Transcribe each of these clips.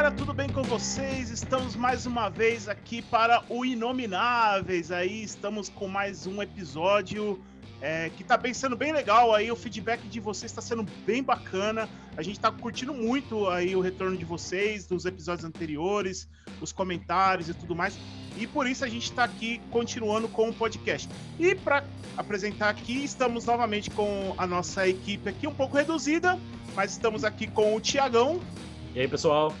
galera, tudo bem com vocês? Estamos mais uma vez aqui para o Inomináveis. Aí estamos com mais um episódio é, que está bem, sendo bem legal. Aí o feedback de vocês está sendo bem bacana. A gente está curtindo muito aí o retorno de vocês, dos episódios anteriores, os comentários e tudo mais. E por isso a gente está aqui continuando com o podcast. E para apresentar aqui, estamos novamente com a nossa equipe aqui um pouco reduzida, mas estamos aqui com o Tiagão. E aí, pessoal?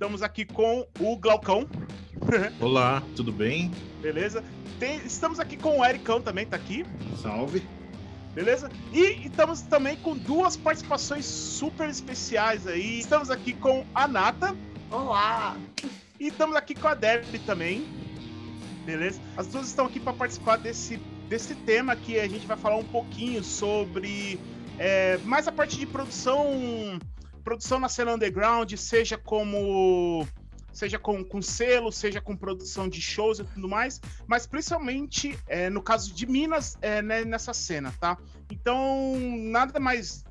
Estamos aqui com o Glaucão. Olá, tudo bem? Beleza? Tem, estamos aqui com o Ericão também, tá aqui. Salve. Beleza? E estamos também com duas participações super especiais aí. Estamos aqui com a Nata. Olá! E estamos aqui com a Debbie também. Beleza? As duas estão aqui para participar desse, desse tema que a gente vai falar um pouquinho sobre é, mais a parte de produção produção na cena underground, seja como seja com, com selo, seja com produção de shows e tudo mais, mas principalmente é, no caso de Minas é, né, nessa cena, tá? Então, nada mais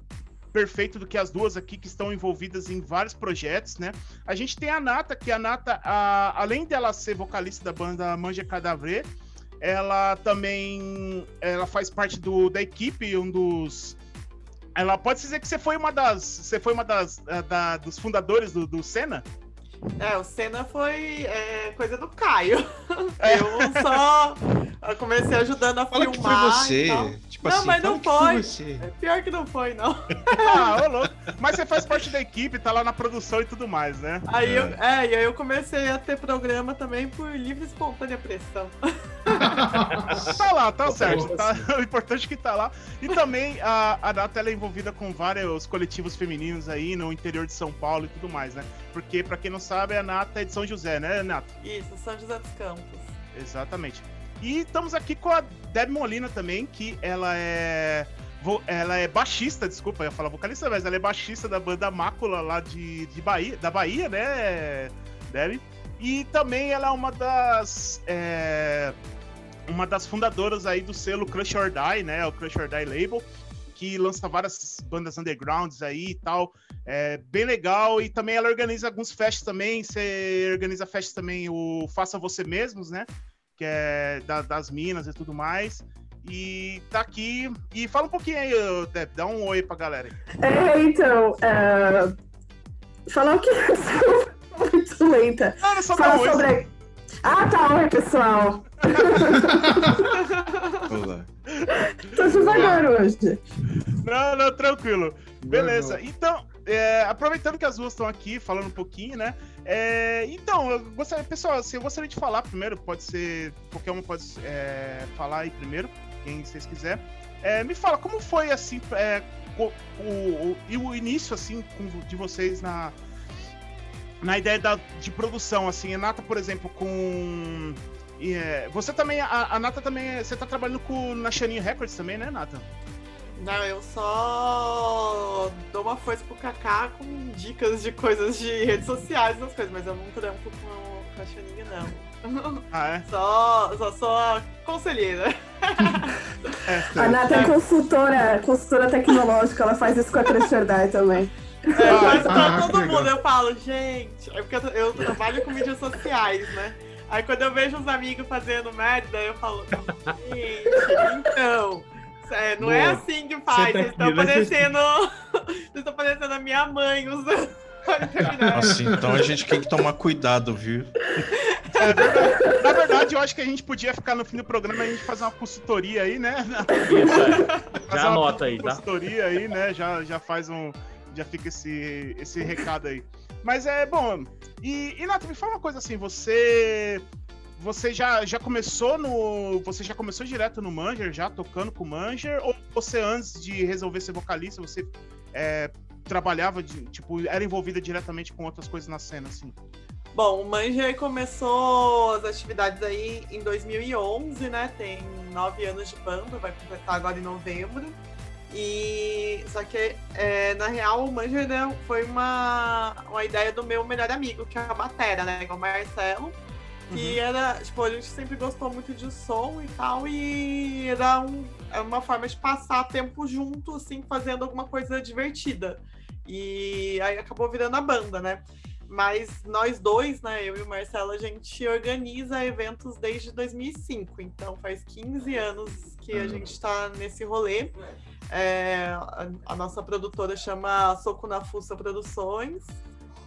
perfeito do que as duas aqui que estão envolvidas em vários projetos, né? A gente tem a Nata, que a Nata, a, além dela ser vocalista da banda Manja Cadavre, ela também ela faz parte do, da equipe, um dos ela pode dizer que você foi uma das. Você foi uma das eh, da, dos fundadores do, do Senna? É, o Senna foi é, coisa do Caio. É. Eu só comecei ajudando a Fala filmar. Que foi você. Tipo não, assim, mas não foi. foi é pior que não foi, não. ah, ô louco. Mas você faz parte da equipe, tá lá na produção e tudo mais, né? Aí eu, é, e aí eu comecei a ter programa também por livre e espontânea pressão. tá lá, tá certo. Tá, o importante é que tá lá. E também a, a Nata é envolvida com vários coletivos femininos aí no interior de São Paulo e tudo mais, né? Porque, pra quem não sabe, a Nata é de São José, né, Nata? Isso, São José dos Campos. Exatamente. E estamos aqui com a Deb Molina também, que ela é. Ela é baixista, desculpa, eu ia falar vocalista, mas ela é baixista da banda Mácula lá de, de Bahia, da Bahia, né, Deb? E também ela é uma das. É, uma das fundadoras aí do selo Crush or Die, né? O Crush or Die Label, que lança várias bandas undergrounds aí e tal. É bem legal. E também ela organiza alguns festas também. Você organiza festas também, o Faça Você Mesmos, né? que é da, das minas e tudo mais. E tá aqui. E fala um pouquinho aí, Deb, dá um oi pra galera. É, então. Uh, falar o que? muito lenta. Não, não só Fala sobre. Ah, tá. Oi, pessoal. Olá. Tô devagar hoje. Não, não, tranquilo. Beleza. Então, é, aproveitando que as duas estão aqui falando um pouquinho, né? É, então, eu gostaria, pessoal, assim, eu gostaria de falar primeiro, pode ser. Qualquer um pode é, falar aí primeiro, quem vocês quiser. É, me fala, como foi assim é, o, o, o, o, início assim de vocês na, na ideia da, de produção, assim, a Nata, por exemplo, com. É, você também, a, a Nata também, você tá trabalhando com, na Xaninho Records também, né, Nata? Não, eu só dou uma força pro Kaká com dicas de coisas de redes sociais, essas coisas, mas eu não trampo com, com a Xaninha, não. Ah, é? Só, só sou conselheira. É, a Nata é consultora, consultora tecnológica, ela faz isso com a Crescerdai também. É, eu faço pra ah, todo mundo, eu falo, gente, é porque eu, eu trabalho com mídias sociais, né? Aí quando eu vejo uns amigos fazendo merda, eu falo, gente, então. É, não é Boa. é assim que faz. Tá vocês estão parecendo. Vocês estão parecendo a minha mãe usando. Assim, então a gente tem que tomar cuidado, viu? É, na verdade, eu acho que a gente podia ficar no fim do programa e a gente fazer uma consultoria aí, né? Isso, é. Já anota aí, tá? Consultoria aí, né? Já, já faz um. Já fica esse, esse recado aí. Mas é bom. E, e Nato, me fala uma coisa assim, você você já, já começou no. Você já começou direto no Manger, já tocando com o Manger? Ou você, antes de resolver ser vocalista, você é, trabalhava, de, tipo, era envolvida diretamente com outras coisas na cena, assim? Bom, o Manger começou as atividades aí em 2011, né? Tem nove anos de banda, vai completar agora em novembro. E só que é, na real o Manger né, foi uma, uma ideia do meu melhor amigo, que é a Batera, né? Que é o Marcelo. Uhum. era, tipo, a gente sempre gostou muito de som e tal, e era um, é uma forma de passar tempo junto, assim, fazendo alguma coisa divertida. E aí acabou virando a banda, né? Mas nós dois, né, eu e o Marcelo, a gente organiza eventos desde 2005. Então faz 15 anos que a gente está nesse rolê. É, a, a, nossa produtora chama Soco na Fuça Produções.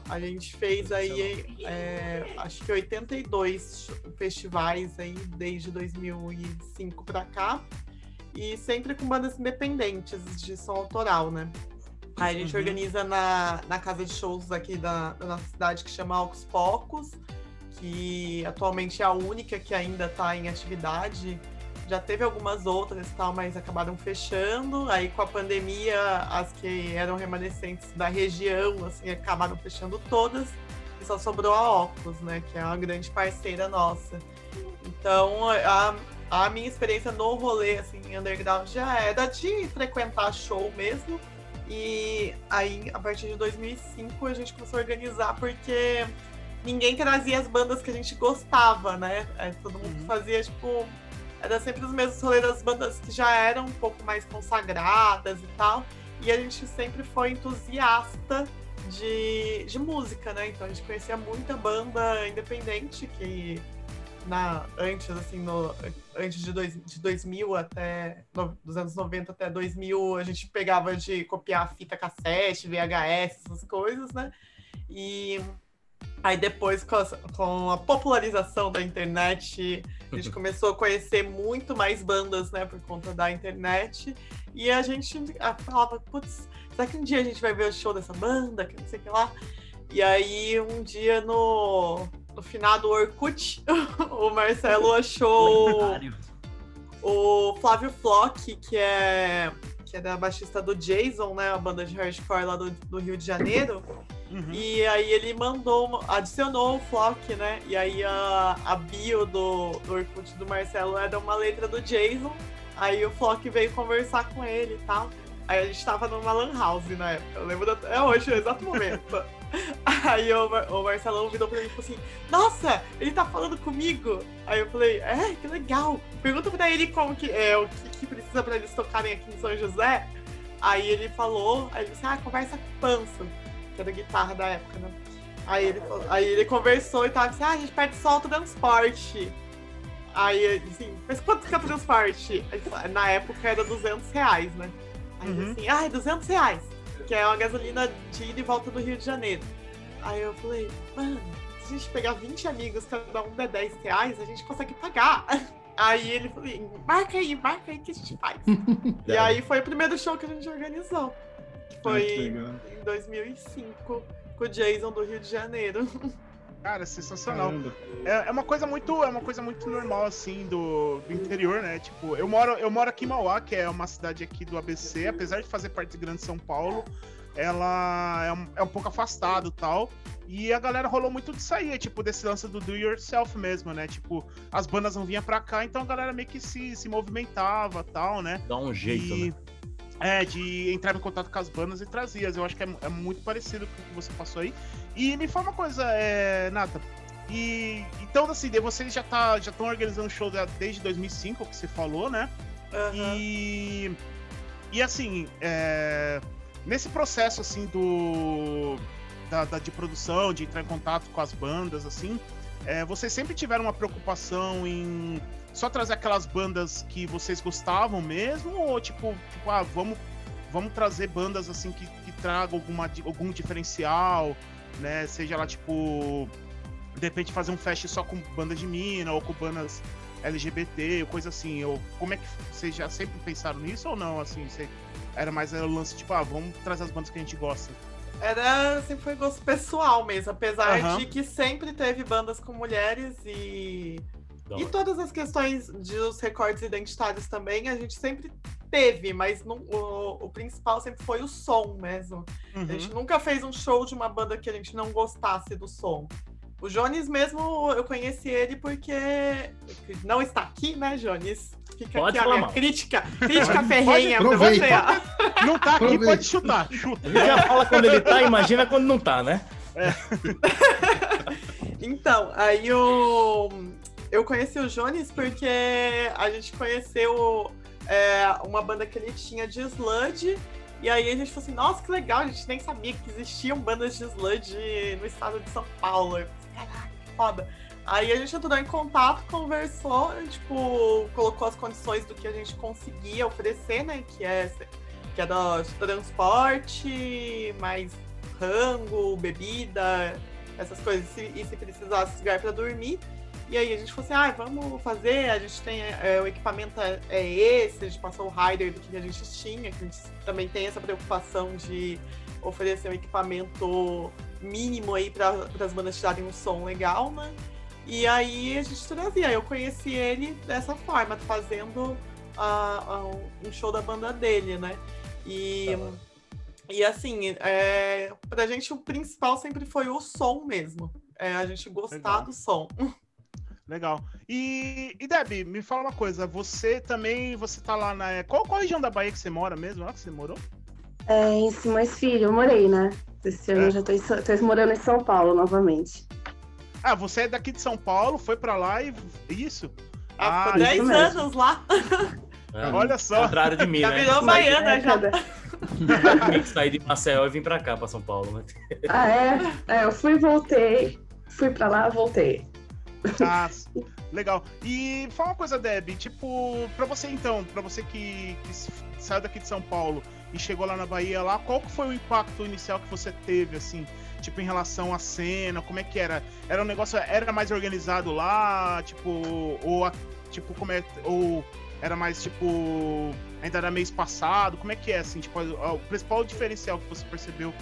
A gente fez aí, é, acho que 82 festivais aí desde 2005 para cá. E sempre com bandas independentes de som autoral, né? Aí a gente uhum. organiza na, na casa de shows aqui da, da nossa cidade que chama Alcos Pocos, que atualmente é a única que ainda está em atividade. Já teve algumas outras tal, mas acabaram fechando. Aí com a pandemia, as que eram remanescentes da região, assim, acabaram fechando todas. E só sobrou a Ocus, né? Que é uma grande parceira nossa. Então, a, a minha experiência no rolê, assim, underground já era de frequentar show mesmo e aí, a partir de 2005, a gente começou a organizar porque ninguém trazia as bandas que a gente gostava, né? Aí todo mundo uhum. fazia, tipo. Era sempre os mesmos rolês das bandas que já eram um pouco mais consagradas e tal. E a gente sempre foi entusiasta de, de música, né? Então a gente conhecia muita banda independente que na, antes, assim, no, antes de, dois, de 2000 até, no, dos anos 90 até 2000, a gente pegava de copiar fita cassete, VHS, essas coisas, né? E aí depois, com a, com a popularização da internet, a gente começou a conhecer muito mais bandas, né, por conta da internet. E a gente falava, putz, será que um dia a gente vai ver o show dessa banda, que não sei o que lá? E aí, um dia no, no finado Orkut, o Marcelo achou o Flávio Flock, que é, que é da baixista do Jason, né? A banda de hardcore lá do, do Rio de Janeiro. Uhum. E aí ele mandou, adicionou o Flock, né? E aí a, a bio do, do Orkut do Marcelo era uma letra do Jason. Aí o Flock veio conversar com ele e tal. Aí a gente tava numa lan house na época. Eu lembro até hoje, no exato momento. Aí o, Mar o Marcelão virou pra mim e falou assim: Nossa, ele tá falando comigo. Aí eu falei: É, que legal. Pergunta pra ele como que é, o que, que precisa pra eles tocarem aqui em São José. Aí ele falou: Aí ele disse: Ah, conversa com o Panso, que era guitarra da época, né? Aí ele, aí ele conversou e tava assim: Ah, a gente perde só o transporte. Aí, assim, mas quanto que é o transporte? Na época era 200 reais, né? Aí uhum. assim, ah, é 200 reais que é uma gasolina de ida e volta do Rio de Janeiro. Aí eu falei, mano, se a gente pegar 20 amigos, cada um der 10 reais, a gente consegue pagar. Aí ele falou, marca aí, marca aí que a gente faz. e aí foi o primeiro show que a gente organizou. Que foi em 2005, com o Jason do Rio de Janeiro. Cara, sensacional. É, é, uma coisa muito, é uma coisa muito normal assim do, do interior, né? Tipo, eu moro, eu moro aqui em Mauá, que é uma cidade aqui do ABC, apesar de fazer parte de Grande São Paulo, ela é um, é um pouco afastado, tal. E a galera rolou muito disso aí, tipo, desse lance do do yourself mesmo, né? Tipo, as bandas não vinham pra cá, então a galera meio que se, se movimentava, tal, né? Dá um jeito, e... né? É, de entrar em contato com as bandas e trazias. Eu acho que é, é muito parecido com o que você passou aí. E me fala uma coisa, é, Nata. E então assim, vocês já tá já estão organizando show desde 2005, que você falou, né? Uhum. E e assim, é, nesse processo assim do da, da, de produção, de entrar em contato com as bandas, assim, é, vocês sempre tiveram uma preocupação em só trazer aquelas bandas que vocês gostavam mesmo ou tipo, tipo ah, vamos vamos trazer bandas assim que, que tragam alguma, algum diferencial né? Seja lá, tipo, de repente fazer um fest só com bandas de mina ou com bandas LGBT, ou coisa assim. Ou, como é que vocês já sempre pensaram nisso ou não? Assim, você, era mais o lance, tipo, ah, vamos trazer as bandas que a gente gosta. Era, sempre foi gosto pessoal mesmo, apesar uhum. de que sempre teve bandas com mulheres e. E todas as questões dos recortes identitários também, a gente sempre teve, mas não, o, o, principal sempre foi o som mesmo. Uhum. A gente nunca fez um show de uma banda que a gente não gostasse do som. O Jones mesmo, eu conheci ele porque não está aqui, né, Jones? Fica pode aqui a minha crítica, crítica ferrenha pra você. Pode, não tá aqui, pode chutar, chuta. Ele já fala quando ele tá, imagina quando não tá, né? É. então, aí o... eu conheci o Jones porque a gente conheceu é, uma banda que ele tinha de sludge E aí a gente falou assim, nossa, que legal, a gente nem sabia que existiam bandas de sludge no estado de São Paulo. Eu caraca, que foda. Aí a gente entrou em contato, conversou, tipo, colocou as condições do que a gente conseguia oferecer, né? Que é, que é do transporte, mais rango, bebida, essas coisas, e se precisasse lugar para dormir. E aí a gente falou assim, ah, vamos fazer, a gente tem é, o equipamento é, é esse, a gente passou o rider do que a gente tinha, que a gente também tem essa preocupação de oferecer um equipamento mínimo aí para as bandas tirarem um som legal, né? E aí a gente trazia. Eu conheci ele dessa forma, fazendo uh, um show da banda dele, né? E, tá e assim, é, pra gente o principal sempre foi o som mesmo. É, a gente gostar Legal. do som. Legal. E, e Debbie, me fala uma coisa. Você também, você tá lá na. Qual, qual região da Bahia que você mora mesmo? Lá que você morou? É, em Simões Filho, eu morei, né? Esse ano é. eu já tô, tô morando em São Paulo novamente. Ah, você é daqui de São Paulo, foi pra lá e. Isso? Ah, ficou 10 anos lá. É, Olha só. Contrário de mim, já né? virou baiana já. Que sair de Maceió e vir pra cá, pra São Paulo, né? Ah, é? é eu fui e voltei. Fui pra lá, voltei. Ah, legal. E fala uma coisa, Deb, tipo, pra você então, pra você que, que saiu daqui de São Paulo e chegou lá na Bahia, lá, qual que foi o impacto inicial que você teve, assim? tipo, em relação à cena, como é que era? Era um negócio, era mais organizado lá, tipo, ou, tipo, como é, ou era mais, tipo, ainda era mês passado, como é que é, assim, tipo, o principal diferencial que você percebeu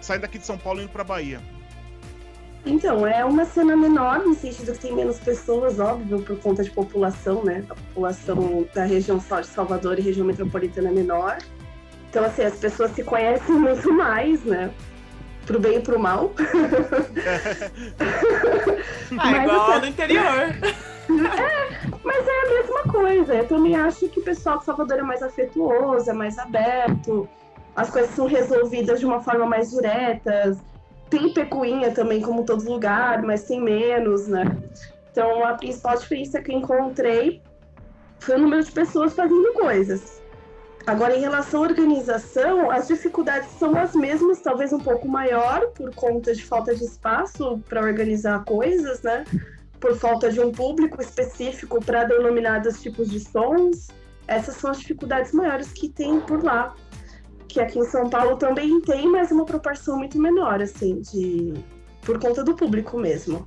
saindo daqui de São Paulo e indo pra Bahia? Então, é uma cena menor, no sentido que tem menos pessoas, óbvio, por conta de população, né? A população da região de Salvador e região metropolitana é menor. Então, assim, as pessoas se conhecem muito mais, né? pro bem e pro mal. ah, mas, igual assim, no interior. É, mas é a mesma coisa. Eu também acho que o pessoal de Salvador é mais afetuoso, é mais aberto, as coisas são resolvidas de uma forma mais direta. Tem pecuinha também, como todo lugar, mas tem menos, né? Então, a principal diferença que eu encontrei foi o número de pessoas fazendo coisas. Agora, em relação à organização, as dificuldades são as mesmas, talvez um pouco maior, por conta de falta de espaço para organizar coisas, né? Por falta de um público específico para denominados tipos de sons. Essas são as dificuldades maiores que tem por lá. Que aqui em São Paulo também tem, mas uma proporção muito menor, assim, de... por conta do público mesmo.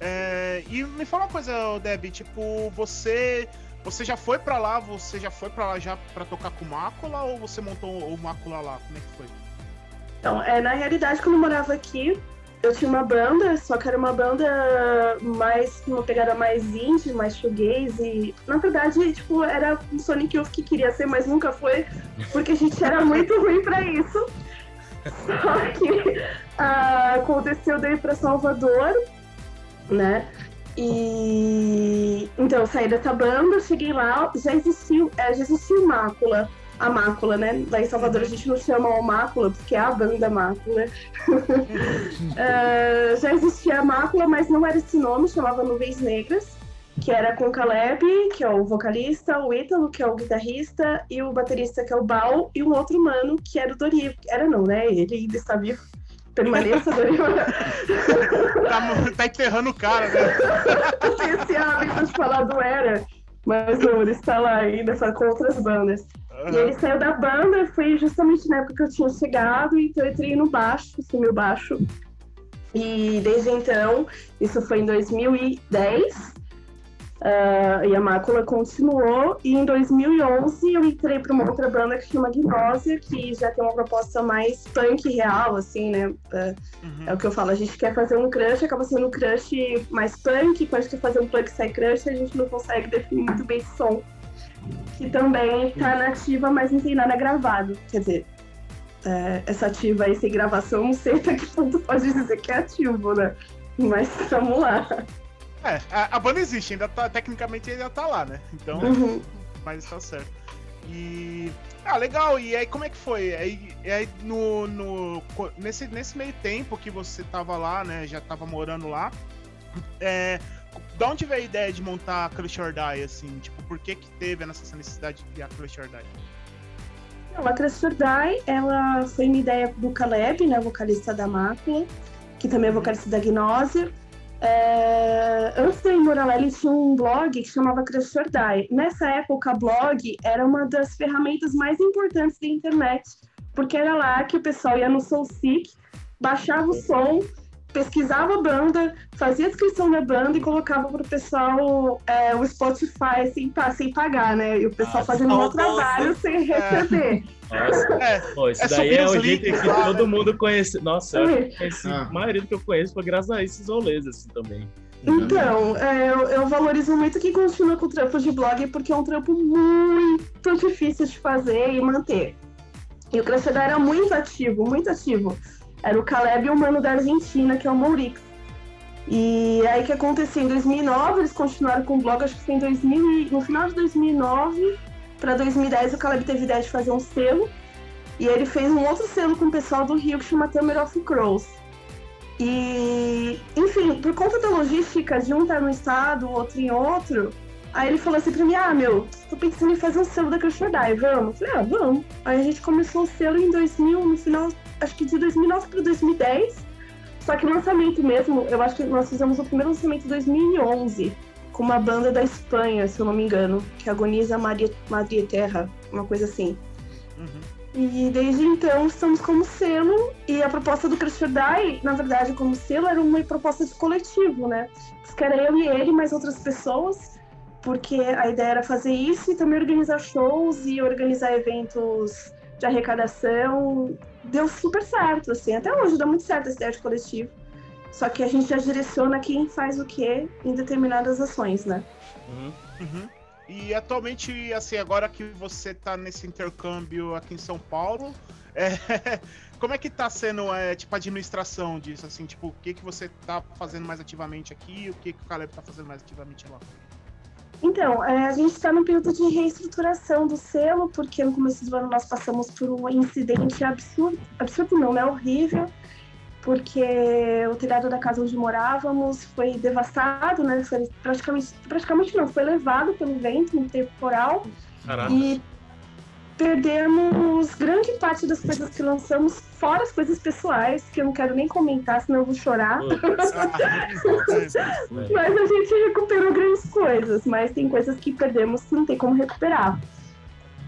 É, e me fala uma coisa, Deb, tipo, você você já foi para lá, você já foi para lá já para tocar com Mácula ou você montou o Mácula lá? Como é que foi? Então, é, na realidade, quando eu morava aqui, eu tinha uma banda, só que era uma banda mais, uma pegada mais indie, mais shoegaze. E, na verdade, tipo, era um Sonic Youth que queria ser, mas nunca foi, porque a gente era muito ruim para isso. Só que uh, aconteceu daí para Salvador, né? E então eu saí dessa banda, cheguei lá, já existiu, é, já existiu mácula, a mácula, né? Lá em Salvador a gente não chama o mácula, porque é a banda mácula. uh, já existia a mácula, mas não era esse nome, chamava Nuvens Negras, que era com o Caleb, que é o vocalista, o Ítalo, que é o guitarrista, e o baterista, que é o Bal, e um outro mano, que era o Dorivo. Era não, né? Ele ainda está vivo permaneça tá, tá enterrando o cara, né? Esse hábito de falar do Era, mas não, ele está lá ainda, só com outras bandas. Uhum. E ele saiu da banda, foi justamente na época que eu tinha chegado, então eu entrei no baixo, assumi o baixo. E desde então, isso foi em 2010, Uh, e a Mácula continuou, e em 2011 eu entrei para uma outra banda que chama Gnósia, que já tem uma proposta mais punk real, assim, né? Uh, uhum. É o que eu falo, a gente quer fazer um crush, acaba sendo um crush mais punk, quando a gente quer fazer um punk sai crush, a gente não consegue definir muito bem esse som. Que também está nativa, mas não tem nada gravado. Quer dizer, é, essa ativa aí sem gravação, não sei até que ponto pode dizer que é ativo, né? Mas vamos lá. É, a, a, banda existe, ainda tá, tecnicamente ainda tá lá, né? Então, uhum. mas tá certo. E. Ah, legal. E aí, como é que foi? Aí, aí no, no, nesse, nesse meio tempo que você tava lá, né? Já tava morando lá. É, da onde veio a ideia de montar a Crush or Die, assim? Tipo, por que que teve essa necessidade de criar Crush or Die? Não, a Crash or Die, ela foi uma ideia do Caleb, né, vocalista da Mácula, que também é vocalista da Gnose. É, antes da Imoralé, ele tinha um blog que chamava Crash or Die. Nessa época, blog era uma das ferramentas mais importantes da internet, porque era lá que o pessoal ia no SoulSeek, baixava o som, pesquisava a banda, fazia a descrição da banda e colocava pro pessoal é, o Spotify sem, sem pagar, né? E o pessoal Ah, fazendo saudoso. trabalho sem receber. Nossa, É, pô, isso é daí é o jeito que lá, todo mundo conhece. Nossa, conheci, Ah. a maioria do que eu conheço foi graças a esses rolês assim também. Então, é, eu, eu valorizo muito quem continua com o trampo de blog, porque é um trampo muito difícil de fazer e manter. E o Crescedor era muito ativo, muito ativo. Era o Caleb e o mano da Argentina, que é o Maurix. E aí que aconteceu? Em 2009, eles continuaram com o blog, acho que foi em 2000, e- no final de 2009 para 2010, o Caleb teve ideia de fazer um selo. E ele fez um outro selo com o pessoal do Rio que chama Tamer of Crows. E, enfim, por conta da logística de um estar no estado, outro em outro, aí ele falou assim pra mim, ah, meu, tô pensando em fazer um selo da Crush or Die, vamos? Eu falei, ah, vamos. Aí a gente começou o selo em 2000, no final, acho que de 2009 para 2010. Só que lançamento mesmo, eu acho que nós fizemos o primeiro lançamento em 2011, com uma banda da Espanha, se eu não me engano, que agoniza Maria, Madre Terra, uma coisa assim. Uhum. E desde então estamos como selo e a proposta do Crash or Die, na verdade, como selo, era uma proposta de coletivo, né? Que era eu e ele, mais outras pessoas, porque a ideia era fazer isso e também organizar shows e organizar eventos de arrecadação. Deu super certo, assim, até hoje dá muito certo essa ideia de coletivo. Só que a gente já direciona quem faz o que em determinadas ações, né? Uhum. Uhum. E atualmente, assim, agora que você tá nesse intercâmbio aqui em São Paulo, é, como é que tá sendo, é, tipo, a administração disso, assim, tipo, o que que você tá fazendo mais ativamente aqui e o que que o Caleb tá fazendo mais ativamente lá? Então, é, a gente está num período de reestruturação do selo, porque no começo do ano nós passamos por um incidente absurdo, absurdo não, né? Horrível, porque o telhado da casa onde morávamos foi devastado, né? Foi praticamente, praticamente não, foi levado pelo vento no temporal Caraca. e perdemos grande parte das coisas que lançamos, fora as coisas pessoais, que eu não quero nem comentar, senão eu vou chorar. Velho. Mas a gente recuperou grandes coisas, mas tem coisas que perdemos que não tem como recuperar.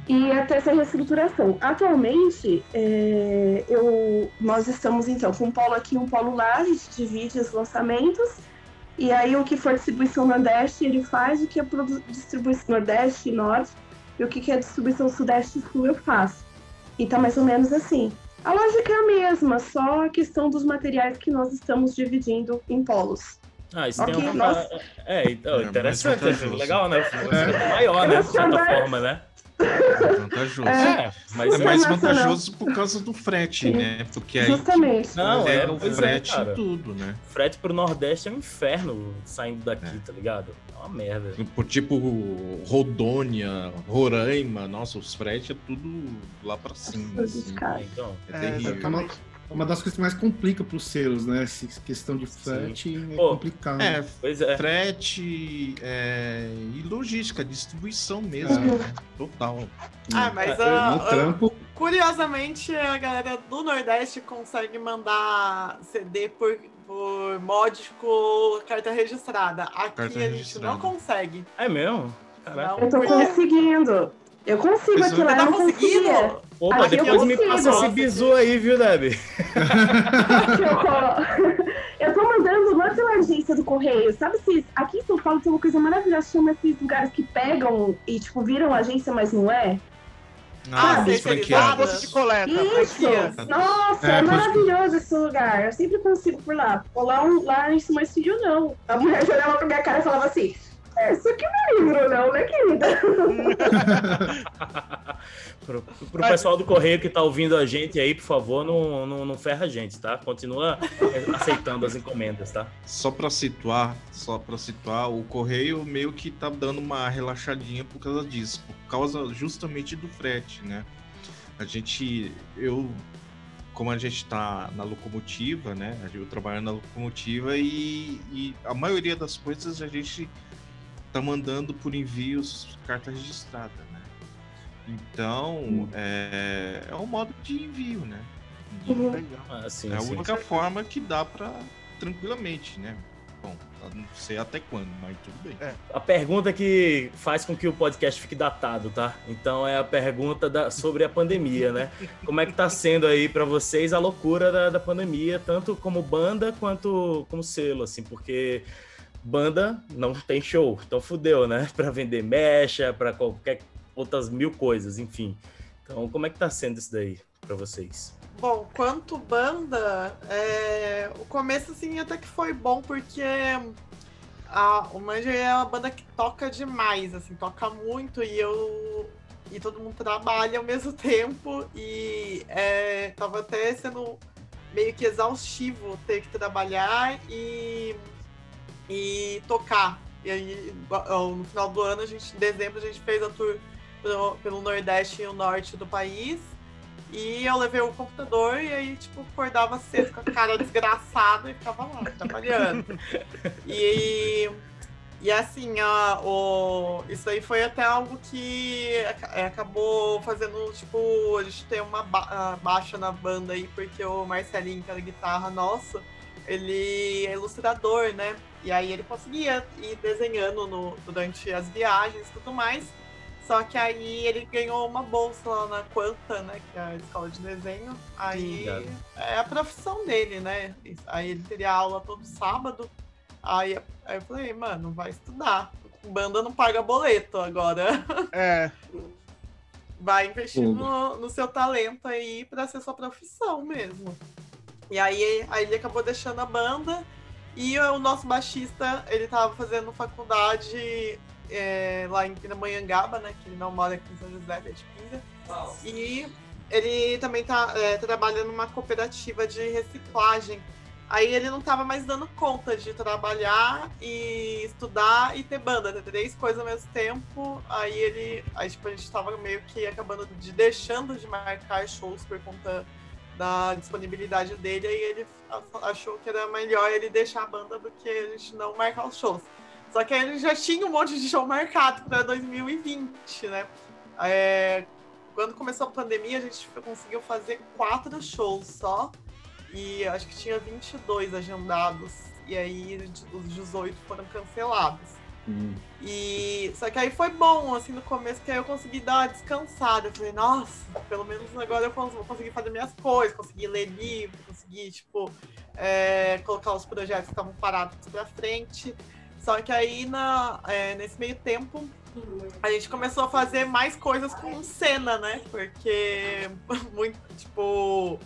E até essa reestruturação. Atualmente, é, eu, nós estamos então com um polo aqui e um polo lá, a gente divide os lançamentos. E aí o que for distribuição Nordeste, ele faz, o que é distribuição Nordeste e Norte, e o que que é distribuição Sudeste e Sul eu faço. E tá mais ou menos assim. A lógica é a mesma, só a questão dos materiais que nós estamos dividindo em polos. Ah, isso Ok, tem uma. nossa. É, então, É, interessante, vantajoso. legal, né? É maior, né? De certa forma, né? É vantajoso. É, mas É mais Internacional. vantajoso por causa do frete, Sim. né? Porque aí Justamente. Não, é, é o é, frete cara. em tudo, né? frete pro Nordeste é um inferno saindo daqui, É. tá ligado? É uma merda. Por tipo Rodônia, Roraima, nossa, os fretes é tudo lá pra cima. assim. É, então. É É, terrível. É uma, é uma das coisas que mais complica para os selos, né? Essa questão de frete é Pô, complicado. É, Pois é. frete é, e logística, distribuição mesmo, É. Total. Ah, mas É, trampo, curiosamente a galera do Nordeste consegue mandar CD por, por mod com carta registrada. Aqui Carta a gente registrada. não consegue. É mesmo? Caraca. Eu tô conseguindo. Eu consigo Pois aqui lá, Você eu tá não conseguia. Opa, Aqui eu depois me passa esse bizu aí, viu, Debbie? Eu, tô mandando, é pela agência do correio. Sabe se aqui em São Paulo tem uma coisa maravilhosa, chama esses lugares que pegam e, tipo, viram agência, mas não é? Ah, sei, franqueados. Posto de coleta. Isso! franquia. Nossa, É, é, pois- maravilhoso esse lugar. Eu sempre consigo por lá. Lá, um, lá em Simões Filho, não. A mulher já olhava pra minha cara e falava assim: é, isso aqui não é livro, não, né, querida? Pro, pro pessoal do Correio que tá ouvindo a gente aí, por favor, não, não, não ferra a gente, tá? Continua aceitando as encomendas, tá? Só pra situar, só para situar, o correio meio que tá dando uma relaxadinha por causa disso, por causa justamente do frete, né? A gente, eu, como a gente tá na locomotiva, né? Eu trabalho na locomotiva e, e a maioria das coisas a gente tá mandando por envios carta registrada, né? Então, é, é um modo de envio, né? Uhum. Legal. Ah, sim, é a sim. única forma que dá pra tranquilamente, né? Bom, não sei até quando, mas tudo bem. A pergunta que faz com que o podcast fique datado, tá? Então é a pergunta da- sobre a pandemia, né? Como é que tá sendo aí pra vocês a loucura da, da pandemia, tanto como banda quanto como selo, assim, porque banda não tem show, então fudeu, né? Pra vender mecha, pra qualquer outras mil coisas, enfim. Então, como é que tá sendo isso daí pra vocês? Bom, quanto banda, é, o começo assim até que foi bom, porque a, o Manja é uma banda que toca demais, assim, toca muito e eu. E todo mundo trabalha ao mesmo tempo e é, tava até sendo meio que exaustivo ter que trabalhar e, e tocar. E aí, no final do ano, a gente, em dezembro, a gente fez a tour pelo, pelo Nordeste e o Norte do país. E eu levei o computador e aí, tipo, acordava cedo com a cara desgraçada e ficava lá, trabalhando. E, e assim, a, o, isso aí foi até algo que é, acabou fazendo, tipo, a gente ter uma ba- baixa na banda aí, porque o Marcelinho, que era guitarra nosso, ele é ilustrador, né? E aí ele conseguia ir desenhando no, durante as viagens e tudo mais. Só que aí ele ganhou uma bolsa lá na Quanta, né? Que é a escola de desenho. Aí é a profissão dele, né? Aí ele teria aula todo sábado. Aí, aí eu falei, mano, vai estudar. Banda não paga boleto agora. É, Vai investir no, no seu talento aí pra ser sua profissão mesmo. E aí, aí ele acabou deixando a banda. E o nosso baixista, ele tava fazendo faculdade é, lá em Pindamonhangaba, né? Que ele não mora aqui em São José, é de Pinda. E ele também tá é, numa cooperativa de reciclagem. Aí ele não tava mais dando conta de trabalhar e estudar e ter banda, ter três coisas ao mesmo tempo. Aí ele. Aí tipo, a gente tava meio que acabando de deixando de marcar shows por conta da disponibilidade dele, aí ele achou que era melhor ele deixar a banda do que a gente não marcar os shows. Só que aí ele já tinha um monte de show marcado para 2020, né? É, quando começou a pandemia, a gente conseguiu fazer quatro shows só. E acho que tinha 22 agendados. E aí os 18 foram cancelados. Hum. E só que aí foi bom, assim, no começo, que aí eu consegui dar uma descansada. Eu falei, nossa, pelo menos agora eu vou conseguir fazer minhas coisas, consegui ler livro, consegui, tipo, é, colocar os projetos que estavam parados pra frente. Só que aí, na, é, nesse meio tempo, a gente começou a fazer mais coisas com cena, né? Porque, muito, tipo,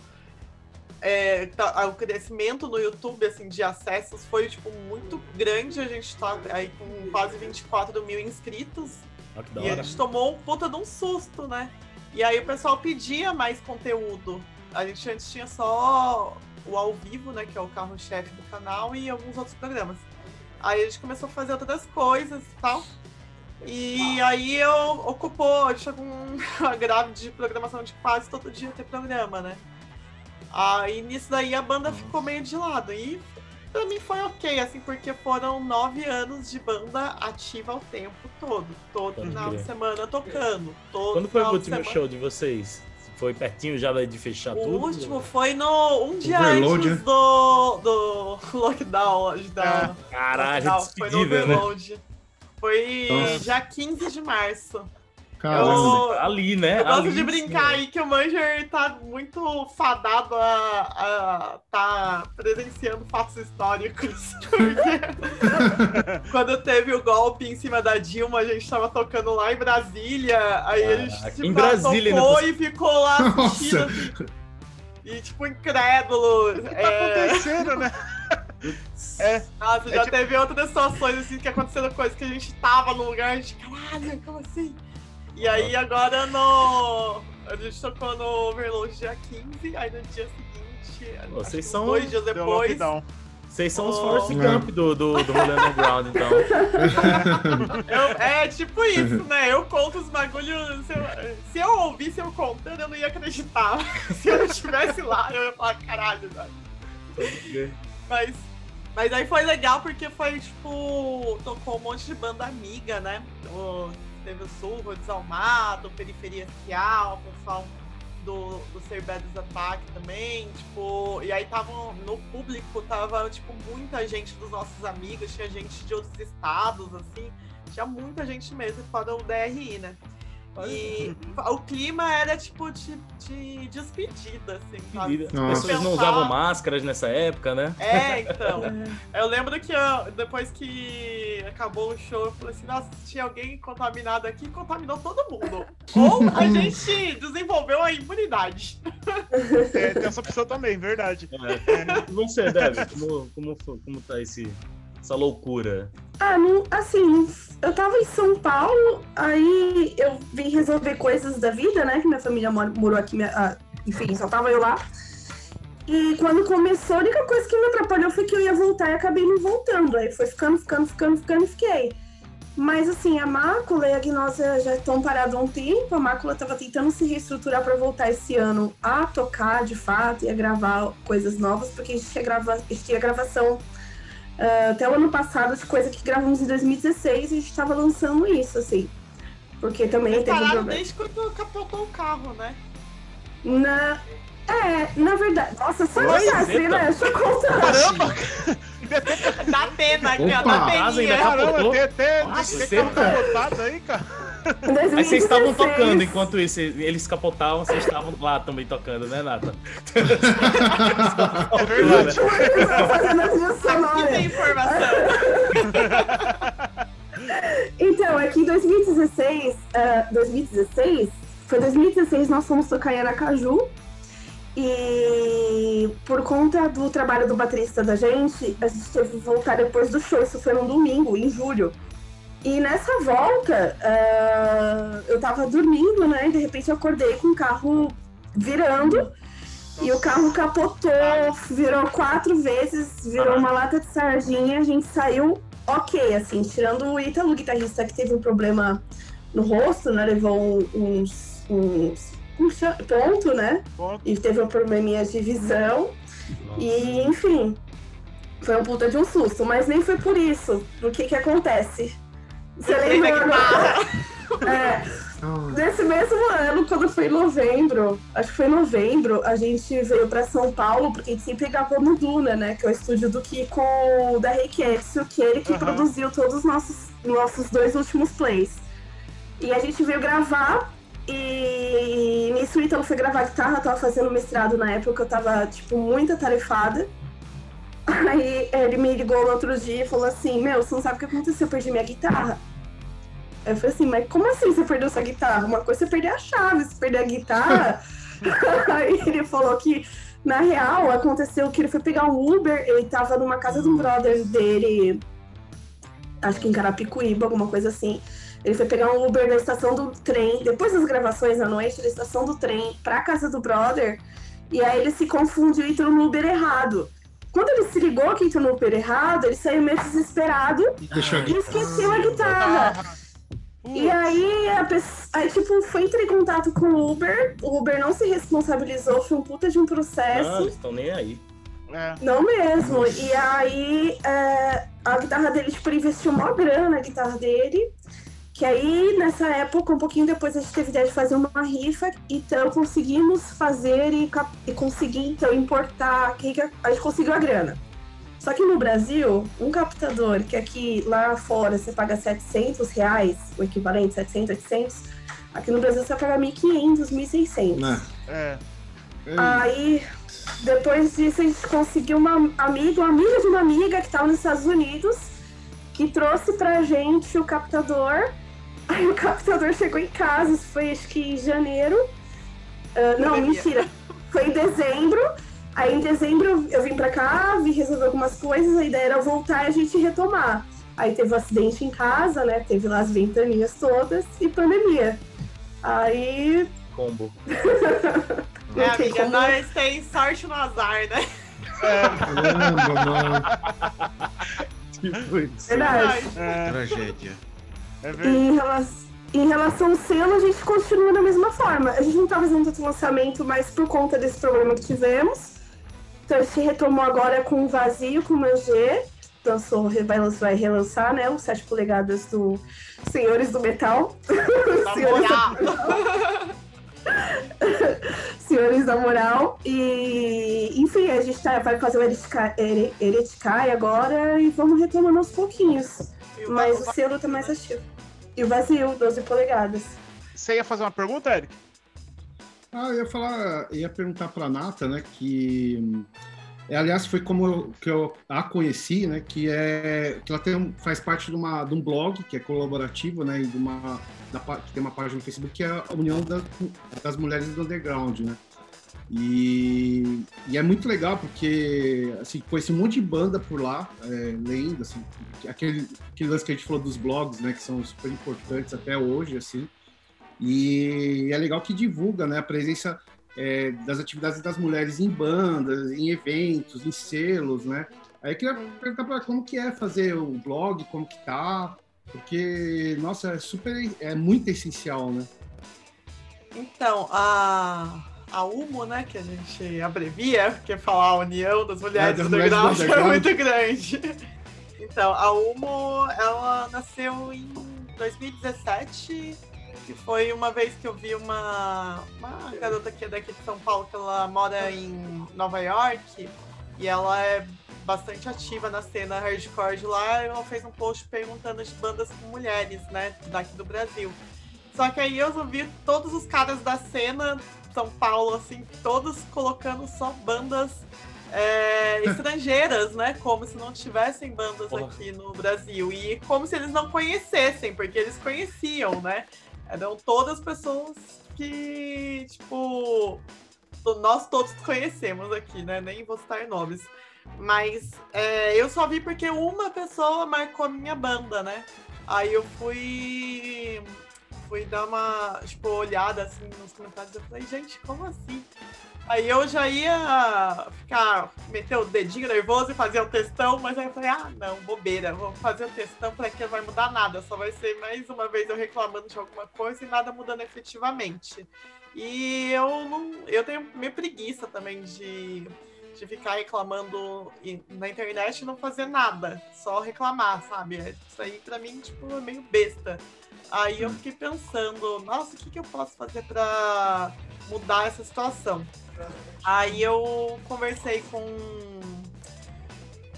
é, tá- o crescimento no YouTube, assim, de acessos foi, tipo, muito grande. A gente tá aí com quase 24 mil inscritos. Da E a gente tomou um puta de um susto, né? E aí o pessoal pedia mais conteúdo. A gente antes tinha só o ao vivo, né? Que é o carro-chefe do canal, e alguns outros programas. Aí a gente começou a fazer outras coisas e tal. E aí eu ocupou, a gente tá com uma grave de programação de quase todo dia ter programa, né? Aí nisso daí a banda ficou meio de lado. E pra mim foi ok, assim, porque foram nove anos de banda ativa o tempo todo. Todo Pode final de crer. semana tocando. Todo Quando foi o de último semana. show de vocês? Foi pertinho já de fechar O tudo? último foi no um dia Overload, antes né? do, do lockdown. Da, Caralho, lockdown. Foi no despedida, né? overload. Foi Nossa. dia 15 de março. Caramba. Eu- Ali, né? Eu gosto Ali, de brincar sim. aí que o Manger tá muito fadado a, a tá presenciando fatos históricos. Porque quando teve o golpe em cima da Dilma, a gente tava tocando lá em Brasília. Aí a gente Caraca, tipo, em Brasília tocou ainda e ficou lá assistindo. Assim, e tipo, incrédulo. tá É... acontecendo, né? É, Nossa, É já tipo- teve outras situações assim que aconteceram coisas que a gente tava no lugar, a gente, caralho, como assim? E aí agora no. A gente tocou no Overload dia 15, aí no dia seguinte. Vocês são- Dois dias depois. Vocês são os Oh. Forrest É. Gump do, do, do Rolê Underground, então. Eu- é tipo isso, né? Eu conto os bagulhos. Se eu, se eu ouvisse eu contando, eu não ia acreditar. se eu não estivesse lá, eu ia falar, caralho, velho. Mas, mas aí foi legal porque foi, tipo, tocou um monte de banda amiga, né? O- teve o Sul, Desalmado, Periferia Cial, o pessoal do, do Badass Attack também, tipo, e aí tava no público, tava, tipo, muita gente dos nossos amigos, tinha gente de outros estados, assim, tinha muita gente mesmo, fora o DRI, né? E o clima era tipo de, de despedida, assim, sabe? As pessoas não usavam máscaras nessa época, né? É, então. Eu lembro que eu- depois que acabou o show, eu falei assim, nossa, tinha alguém contaminado aqui, contaminou todo mundo. Ou a gente desenvolveu a imunidade. É, tem essa opção também, verdade. E você, Deb, como, como, como tá esse, essa loucura? Ah, não, assim, eu tava em São Paulo, aí eu vim resolver coisas da vida, né? Que minha família morou aqui, minha- ah, enfim, só tava eu lá. E quando começou, a única coisa que me atrapalhou foi que eu ia voltar e acabei não voltando. Aí foi ficando, ficando, ficando, ficando e fiquei. Mas assim, a mácula e a gnósia já estão parados há um tempo. A mácula tava tentando se reestruturar para voltar esse ano a tocar de fato e a gravar coisas novas, porque a gente tinha, grava... a gente tinha gravação ah, até o ano passado coisa que gravamos em 2016 e a gente tava lançando isso, assim. Porque também teve um problema. desde quando capotou o carro, né? Na... É, na verdade. Nossa, só assim, né? Deixa eu contar. Caramba! Da pena, aqui, ó, peninha. capotou. Caramba, tem até Nossa, tem capotado aí, cara. Em 2016, Aí vocês estavam tocando enquanto isso, eles capotavam, vocês estavam lá também tocando, né, Nata? É verdade. Fazendo a trilha Aqui sonora. tem informação. Então, aqui em 2016, ah, 2016, foi 2016 nós fomos tocar em Aracaju. E por conta do trabalho do baterista da gente, a gente teve que voltar depois do show. Isso foi num domingo, em julho. E nessa volta, ah, eu tava dormindo, né? E de repente eu acordei com o carro virando. E o carro capotou, virou quatro vezes, virou uma lata de sardinha. A gente saiu ok, assim, tirando o Ítalo, guitarrista, que teve um problema no rosto, né? Levou um- uns. uns chama? ponto, né? E teve um probleminha de visão. E, enfim, foi um puta de um susto. Mas nem foi por isso. O que que acontece? Você lembra? É, Nesse mesmo ano, quando foi em novembro, acho que foi em novembro, a gente veio pra São Paulo, porque a gente sempre gravou no Duna, né? Que é o estúdio do Kiko da Reiketsu, que é ele que Aham. produziu todos os nossos, nossos dois últimos plays. E a gente veio gravar, e nisso o Ítalo foi gravar guitarra, eu tava fazendo mestrado na época, eu tava, tipo, muito atarefada. Aí ele me ligou no outro dia e falou assim, meu, você não sabe o que aconteceu, eu perdi minha guitarra. Aí eu falei assim, mas como assim você perdeu sua guitarra? Uma coisa é você perder a chave, se perder a guitarra. Aí ele falou que, na real, aconteceu que ele foi pegar um Uber, ele tava numa casa de um brother dele, acho que em Carapicuíba, alguma coisa assim. Ele foi pegar um Uber na estação do trem, depois das gravações à noite, da estação do trem pra casa do brother, e aí ele se confundiu e entrou no Uber errado. Quando ele se ligou que entrou no Uber errado, ele saiu meio desesperado e esqueceu a guitarra. E aí, a pessoa, aí, tipo, foi entrar em contato com o Uber, o Uber não se responsabilizou, foi um puta de um Não, processo. eles estão nem aí. É. Não mesmo. E aí, é, a guitarra dele, tipo, ele investiu uma grana na guitarra dele. Que aí, nessa época, um pouquinho depois, a gente teve ideia de fazer uma rifa. Então, conseguimos fazer e, e conseguir, então, importar. A gente conseguiu a grana. Só que no Brasil, um captador, que aqui, lá fora, você paga 700 reais, o equivalente, 700, 800. Aqui no Brasil, você vai pagar 1.500, 1.600. Né? É. Aí, depois disso, a gente conseguiu uma amiga, uma amiga de uma amiga que estava nos Estados Unidos, que trouxe pra gente o captador. Aí o captador chegou em casa, isso foi acho que em janeiro. Ah, não, Pandemia. mentira. Foi em dezembro. Aí em dezembro eu vim pra cá, vim resolver algumas coisas, a ideia era voltar e a gente retomar. Aí teve um acidente em casa, né? Teve lá as ventaninhas todas e pandemia. Aí. Combo. É, amiga, como- nós tem sorte no azar, né? Caramba, mano. Tipo isso. Verdade. É, Tragédia. É verdade. Em relação, em relação ao selo, a gente continua da mesma forma. A gente não tá fazendo tanto lançamento, mas por conta desse problema que tivemos. Então a gente retomou agora com o Vazio, com o Mangê. Lançou, vai, vai relançar, né? Os 7 polegadas do senhores do metal. Na senhores, moral. senhores da moral. E, enfim, a gente tá- vai fazer o Hereticaia agora e vamos retomando aos pouquinhos. Mas o selo tá mais ativo. E o vazio, 12 polegadas. Você ia fazer uma pergunta, Eric? Ah, eu ia falar, ia perguntar para Nata, né, que é, aliás foi como eu, que eu a conheci, né, que é que ela tem, faz parte de, uma, de um blog que é colaborativo, né, e de uma da, que tem uma página no Facebook que é a União da- das Mulheres do Underground, né. E, e é muito legal porque assim conheci um monte de banda por lá, é, lendo assim, aquele, aquele lance que a gente falou dos blogs, né, que são super importantes até hoje, assim. E é legal que divulga né, a presença é, das atividades das mulheres em bandas, em eventos, em selos, né? Aí eu queria perguntar para como que é fazer o blog, como que tá, porque, nossa, é super, é muito essencial, né? Então, a, a UMO, né, que a gente abrevia, porque falar a União das Mulheres É, Mulheres do Underground é muito grande. Então, a UMO, ela nasceu em 2017, que foi uma vez que eu vi uma, uma garota que é daqui de São Paulo, que ela mora em Nova York, e ela é bastante ativa na cena hardcore de lá, e ela fez um post perguntando de bandas com mulheres, né, daqui do Brasil. Só que aí eu vi todos os caras da cena São Paulo, assim, todos colocando só bandas é, estrangeiras, né? Como se não tivessem bandas Porra. aqui no Brasil. E como se eles não conhecessem, porque eles conheciam, né? Eram todas pessoas que, tipo, nós todos conhecemos aqui, né? Nem vou citar nomes. Mas é, eu só vi porque uma pessoa marcou a minha banda, né? Aí eu fui fui dar uma, tipo, olhada assim nos comentários. Eu falei, gente, como assim? Aí eu já ia ficar, meter o dedinho nervoso e fazer um textão, mas aí eu falei, ah, não, bobeira, vou fazer um textão pra que não vai mudar nada, só vai ser mais uma vez eu reclamando de alguma coisa e nada mudando efetivamente. E eu não. Eu tenho meio preguiça também de, de ficar reclamando na internet e não fazer nada, só reclamar, sabe? Isso aí pra mim, tipo, é meio besta. Aí eu fiquei pensando, nossa, o que, que eu posso fazer pra mudar essa situação? Aí eu conversei com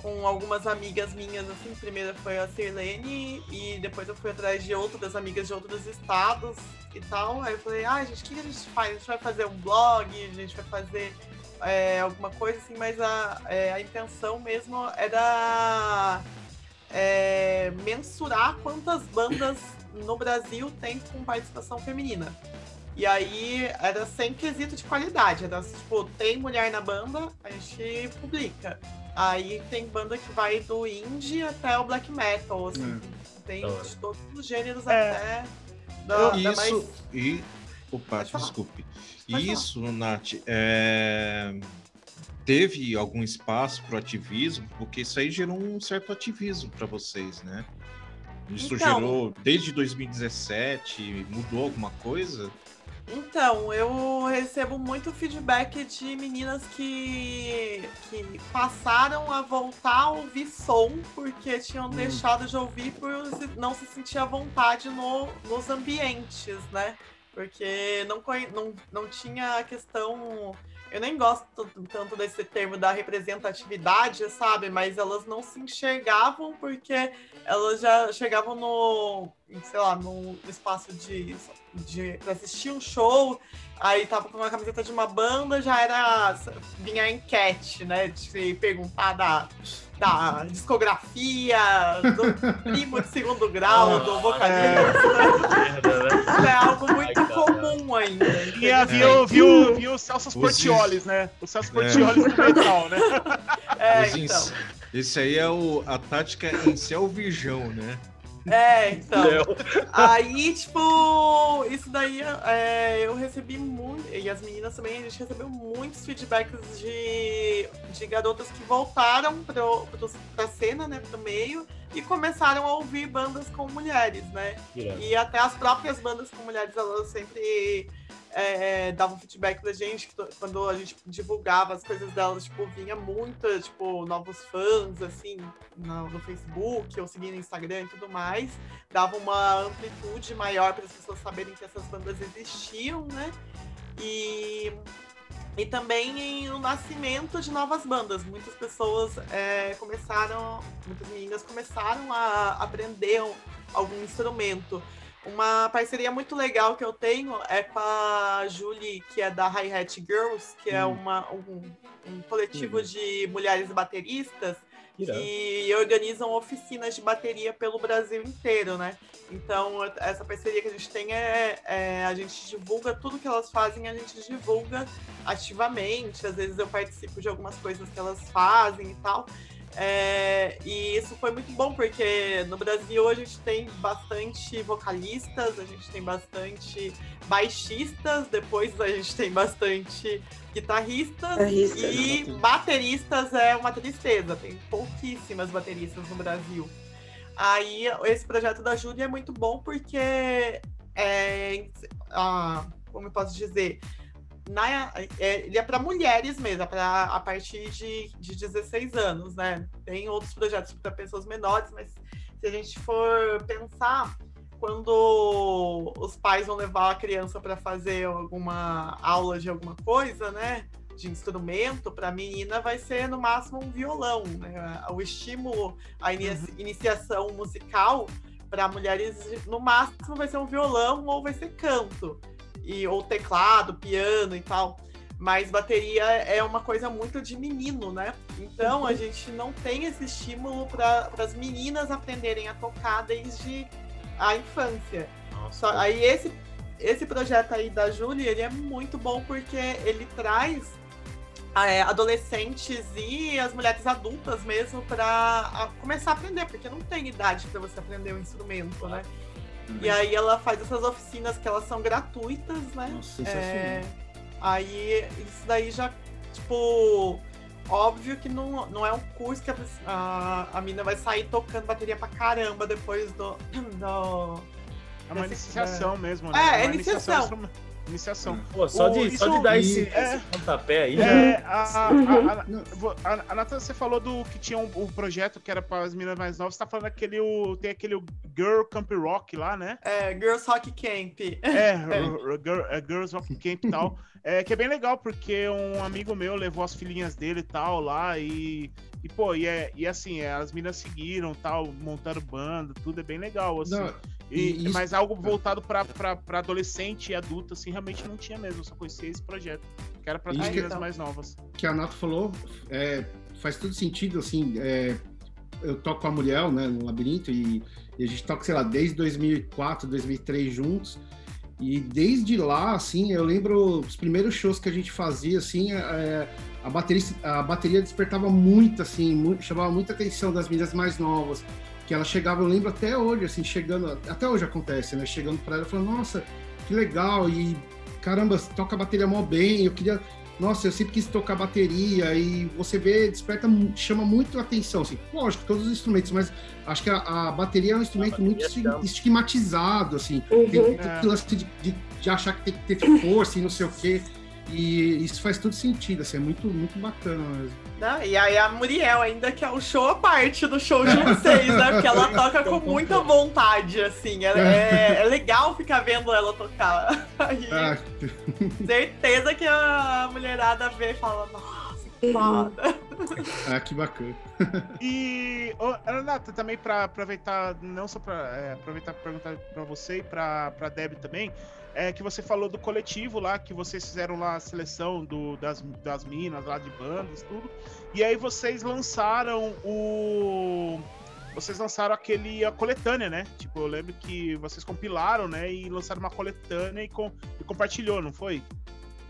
com algumas amigas minhas, assim, primeiro foi a Sirlene e depois eu fui atrás de outras amigas de outros estados e tal. Aí eu falei, ah, gente, o que a gente faz? A gente vai fazer um blog, a gente vai fazer é, alguma coisa assim, mas a, é, a intenção mesmo era é, mensurar quantas bandas no Brasil tem com participação feminina. E aí era sem quesito de qualidade. Era tipo, tem mulher na banda, a gente publica. Aí tem banda que vai do indie até o black metal, assim. Tem Da hora. de todos os gêneros É. até. Da, da Isso mais... e. Opa, Pode falar. Pode Isso, Nath, é, teve algum espaço para o ativismo, porque isso aí gerou um certo ativismo para vocês, né? Isso Então- gerou desde 2017, mudou alguma coisa? Então, eu recebo muito feedback de meninas que, que passaram a voltar a ouvir som porque tinham deixado de ouvir por não se sentir à vontade no, nos ambientes, né? Porque não, não, não tinha a questão. Eu nem gosto tanto desse termo da representatividade, sabe? Mas elas não se enxergavam porque elas já chegavam no, sei lá, no espaço de, de pra assistir um show, aí tava com uma camiseta de uma banda, já era vinha a enquete, né, de perguntar da, da discografia, do primo de segundo grau, do vocalista, isso é algo muito Ai, comum ainda. E a- viu, viu, viu o Celso Os- Portiolis, né? O Celso Portiolis do metal, né? É, então. Esse aí é o, a tática em céu virgão, né? É, então. Aí, tipo, isso daí é, eu recebi muito, e as meninas também, a gente recebeu muitos feedbacks de, de garotas que voltaram pro, pro, pra cena, né, pro meio, e começaram a ouvir bandas com mulheres, né? Irado. E até as próprias bandas com mulheres, elas sempre é, davam feedback pra gente, quando a gente divulgava as coisas delas, tipo, vinha muita, tipo, novos fãs, assim, no, no Facebook, ou seguindo no Instagram e tudo mais. Dava uma amplitude maior para as pessoas saberem que essas bandas existiam, né? E e também o nascimento de novas bandas. Muitas pessoas é, começaram, muitas meninas começaram a aprender algum instrumento. Uma parceria muito legal que eu tenho é com a Julie, que é da Hi Hat Girls, que é hum. uma, um, um coletivo hum. de mulheres bateristas que organizam oficinas de bateria pelo Brasil inteiro, né? Então, essa parceria que a gente tem é, é, a gente divulga tudo que elas fazem, a gente divulga ativamente. Às vezes eu participo de algumas coisas que elas fazem e tal. É, e isso foi muito bom, porque no Brasil a gente tem bastante vocalistas, a gente tem bastante baixistas, depois a gente tem bastante guitarristas e bateristas é uma tristeza, tem pouquíssimas bateristas no Brasil. Aí esse projeto da Júlia é muito bom porque é, ah, como eu posso dizer, na, é, ele é para mulheres mesmo, é para a partir de, de 16 anos, né? Tem outros projetos para pessoas menores, mas se a gente for pensar, quando os pais vão levar a criança para fazer alguma aula de alguma coisa, né? De instrumento, para a menina vai ser no máximo um violão, né? O estímulo, a uhum. iniciação musical para mulheres no máximo vai ser um violão ou vai ser canto e ou teclado, piano e tal. Mas bateria é uma coisa muito de menino, né? Então a uhum. gente não tem esse estímulo para as meninas aprenderem a tocar desde a infância. Só, aí esse, esse projeto aí da Júlia, ele é muito bom porque ele traz é, adolescentes e as mulheres adultas mesmo para começar a aprender, porque não tem idade para você aprender um instrumento, né? E aí ela faz essas oficinas que elas são gratuitas, né? Nossa, é, aí isso daí já, tipo, óbvio que não, não é um curso que a, a, a mina vai sair tocando bateria pra caramba depois do. do é uma desse, iniciação é... mesmo, né? É, é uma iniciação. iniciação iniciação. Pô, só, de, isso, só de dar esse, é, esse pontapé aí. É, a, a, a, a, Nathan, você falou do que tinha um, um projeto que era para as meninas mais novas. Você tá falando aquele. O, tem aquele Girl Camp Rock lá, né? É, Girls Rock Camp. É, é. Girl, é Girls Rock Camp e tal. É, que é bem legal, porque um amigo meu levou as filhinhas dele e tal lá, e, e pô, e, é, e assim, é, as meninas seguiram tal, montaram banda, tudo é bem legal, assim. Não, e, isso... Mas algo voltado para adolescente e adulto, assim, realmente não tinha mesmo. Só conhecia esse projeto, que era para meninas que, mais novas. que a Nato falou é, faz todo sentido, assim. É, eu toco com a Muriel, né, no Labirinto, e, e, a gente toca, sei lá, desde 2004, 2003 juntos. E desde lá, assim, eu lembro os primeiros shows que a gente fazia, assim, é, a, bateria, a bateria despertava muito, assim, muito, chamava muita atenção das meninas mais novas que ela chegava, eu lembro até hoje, assim, chegando, até hoje acontece, né? Chegando para ela, falando, nossa, que legal, e caramba, toca a bateria mó bem, eu queria, nossa, eu sempre quis tocar bateria, e você vê, desperta, chama muito a atenção, assim, lógico, todos os instrumentos, mas acho que a, a bateria é um instrumento muito estigmatizado, assim, uhum. tem, tem é. lance de, de, de, achar que tem que ter força e não sei o quê. E isso faz todo sentido, assim, é muito, muito bacana mesmo. Não, e aí a Muriel ainda que é o show a parte do show de vocês, né? Porque ela toca com muita vontade, assim. É, é, é legal ficar vendo ela tocar. Aí, ah. certeza que a mulherada vê e fala, nossa, que foda. Ah, que bacana. E, oh, Renata, também para aproveitar, não só para é, aproveitar para perguntar para você e para Deb também, é, que você falou do coletivo lá, que vocês fizeram lá a seleção do, das, das minas lá de bandas, tudo. E aí vocês lançaram o. Vocês lançaram aquele a coletânea, né? Tipo, eu lembro que vocês compilaram, né? E lançaram uma coletânea e, com, e compartilhou, não foi?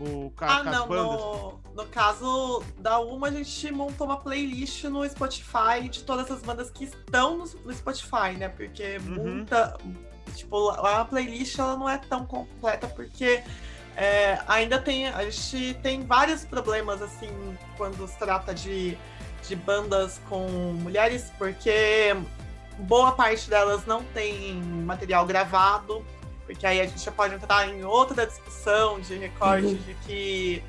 O, ah, não. No, no, caso da Uma, a gente montou uma playlist no Spotify de todas as bandas que estão no, no Spotify, né? Porque uhum. muita, Tipo, a playlist ela não é tão completa porque é, ainda tem. A gente tem vários problemas, assim, quando se trata de, de bandas com mulheres, porque boa parte delas não tem material gravado. Porque aí a gente já pode entrar em outra discussão de recorte uhum. de que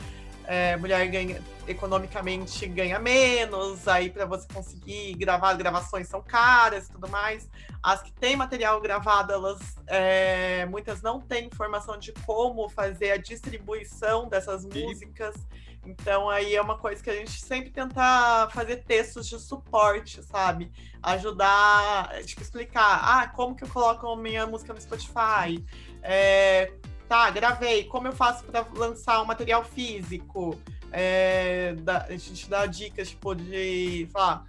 é, mulher ganha economicamente ganha menos, aí para você conseguir gravar gravações são caras e tudo mais. As que têm material gravado, elas é, muitas não têm informação de como fazer a distribuição dessas músicas. Então aí é uma coisa que a gente sempre tenta fazer textos de suporte, sabe? Ajudar, tipo, explicar, ah, como que eu coloco a minha música no Spotify? É, tá, gravei, como eu faço para lançar um material físico? É, a gente dá dicas, tipo, de falar,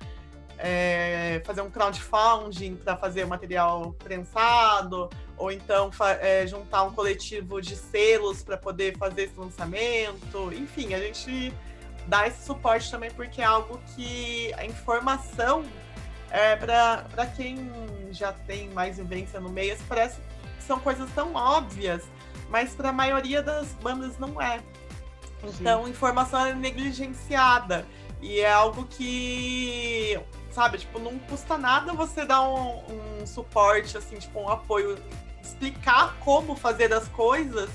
é, fazer um crowdfunding para fazer material prensado, ou então é, juntar um coletivo de selos para poder fazer esse lançamento. Enfim, a gente dá esse suporte também porque é algo que a informação é, para quem já tem mais vivência no meio, parece que são coisas tão óbvias, mas para a maioria das bandas não é. Então, Sim. informação é negligenciada. E é algo que, sabe, tipo, não custa nada você dar um, um suporte, assim, tipo, um apoio explicar como fazer as coisas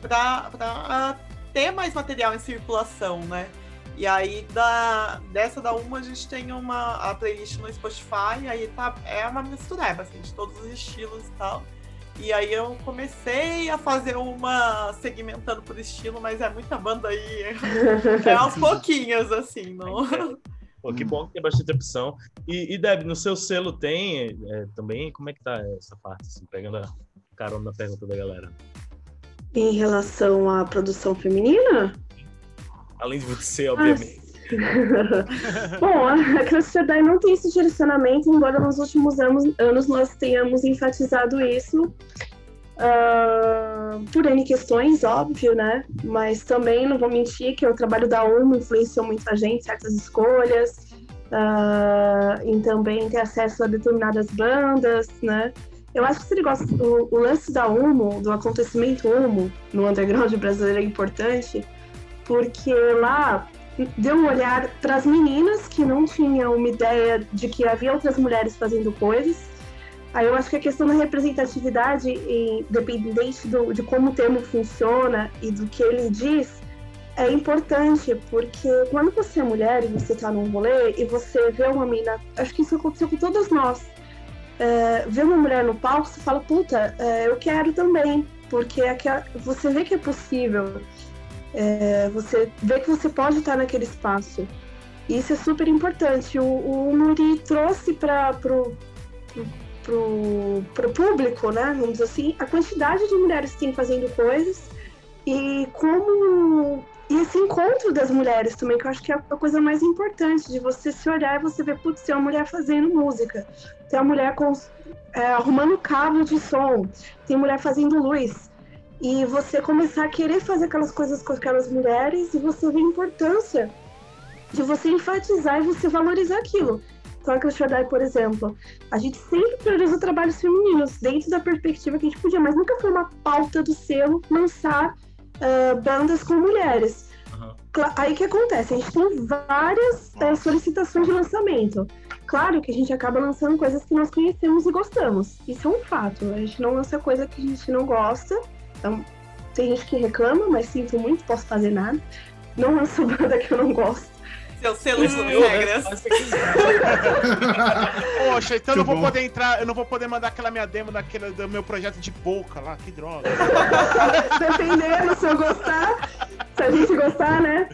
para ter mais material em circulação, né? E aí da, dessa da uma a gente tem uma a playlist no Spotify, aí tá é uma mistureba assim, de todos os estilos e tal. E aí eu comecei a fazer uma segmentando por estilo, mas é muita banda aí. é aos pouquinhos, assim, não. Pô, que bom que tem bastante opção. E, e Deb, no seu selo tem é, também? Como é que tá essa parte, assim, pegando a carona na pergunta da galera? Em relação à produção feminina? Além de você, obviamente. Bom, a Cluster Die não tem esse direcionamento, embora nos últimos anos, anos nós tenhamos enfatizado isso uh, por N questões, óbvio, né? Mas também não vou mentir que o trabalho da UMA influenciou muito a gente, certas escolhas, uh, em também ter acesso a determinadas bandas, né? Eu acho que esse negócio, o, o lance da UMO, do acontecimento UMO no underground brasileiro é importante, porque lá deu um olhar para as meninas que não tinham uma ideia de que havia outras mulheres fazendo coisas. Aí eu acho que a questão da representatividade, independente do, de como o termo funciona e do que ele diz, é importante, porque quando você é mulher e você está num rolê e você vê uma menina, acho que isso aconteceu com todas nós, é, vê uma mulher no palco, você fala, puta, é, eu quero também, porque é que você vê que é possível, é, você vê que você pode estar naquele espaço. Isso é super importante. O, o Muri trouxe para pro, pro, pro público, né, vamos dizer assim, a quantidade de mulheres que tem fazendo coisas e como e esse encontro das mulheres também, que eu acho que é a coisa mais importante, de você se olhar e você ver, putz, tem uma mulher fazendo música, tem uma mulher com, é, arrumando cabo de som, tem mulher fazendo luz. E você começar a querer fazer aquelas coisas com aquelas mulheres e você ver a importância de você enfatizar e você valorizar aquilo. Então, a Shaddai, por exemplo, a gente sempre priorizou trabalhos femininos dentro da perspectiva que a gente podia, mas nunca foi uma pauta do selo lançar uh, bandas com mulheres. Uhum. Aí que acontece? A gente tem várias uh, solicitações de lançamento. Claro que a gente acaba lançando coisas que nós conhecemos e gostamos. Isso é um fato. A gente não lança coisa que a gente não gosta. Então, tem gente que reclama, mas sinto muito, posso fazer nada. Não lanço banda que eu não gosto. Seu selo de regras. Poxa, então eu não vou bom. poder entrar, eu não vou poder mandar aquela minha demo daquele, do meu projeto de boca lá, que droga. Dependendo se eu gostar, se a gente gostar, né?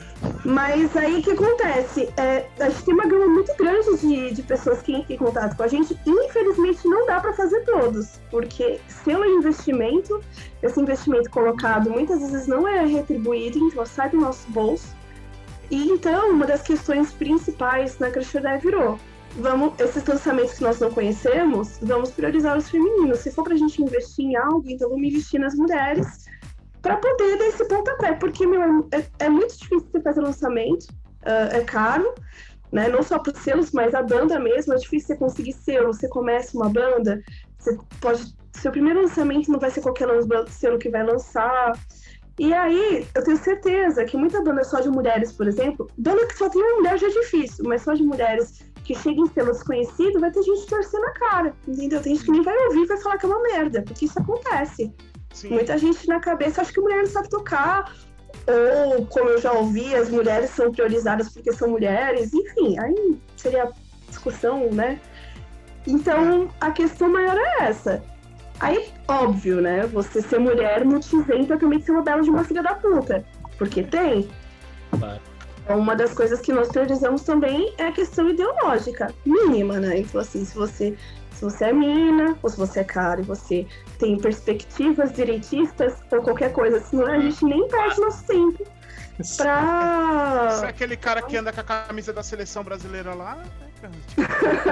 Mas aí o que acontece? É, a gente tem uma gama muito grande de, de pessoas que entram em contato com a gente. Infelizmente, não dá para fazer todos, porque seu investimento, esse investimento colocado muitas vezes não é retribuído, então sai do nosso bolso. E então, uma das questões principais na Crash virou: vamos, esses lançamentos que nós não conhecemos, vamos priorizar os femininos. Se for para a gente investir em algo, então vamos investir nas mulheres para poder dar esse pontapé, porque meu, é, é muito difícil você fazer lançamento, uh, é caro, né? Não só para selos, mas a banda mesmo, é difícil você conseguir selo. Você começa uma banda, você pode. Seu primeiro lançamento não vai ser qualquer selo que vai lançar. E aí, eu tenho certeza que muita banda só de mulheres, por exemplo, banda que só tem uma mulher já é difícil, mas só de mulheres que chega em selo desconhecido, vai ter gente torcendo a cara, entendeu? Tem gente que nem vai ouvir e vai falar que é uma merda, porque isso acontece. Sim. Muita gente na cabeça acha que mulher não sabe tocar, ou, como eu já ouvi, as mulheres são priorizadas porque são mulheres, enfim, aí seria discussão, né? Então, a questão maior é essa. Aí, óbvio, né? Você ser mulher não te isenta também de ser uma bela de uma filha da puta. Porque tem. Claro. Então, uma das coisas que nós priorizamos também é a questão ideológica, mínima, né? Então, assim, se você, se você é mina, ou se você é cara e você tem perspectivas direitistas ou qualquer coisa, senão a gente nem perde nosso tempo pra. Você é aquele cara que anda com a camisa da seleção brasileira lá, né?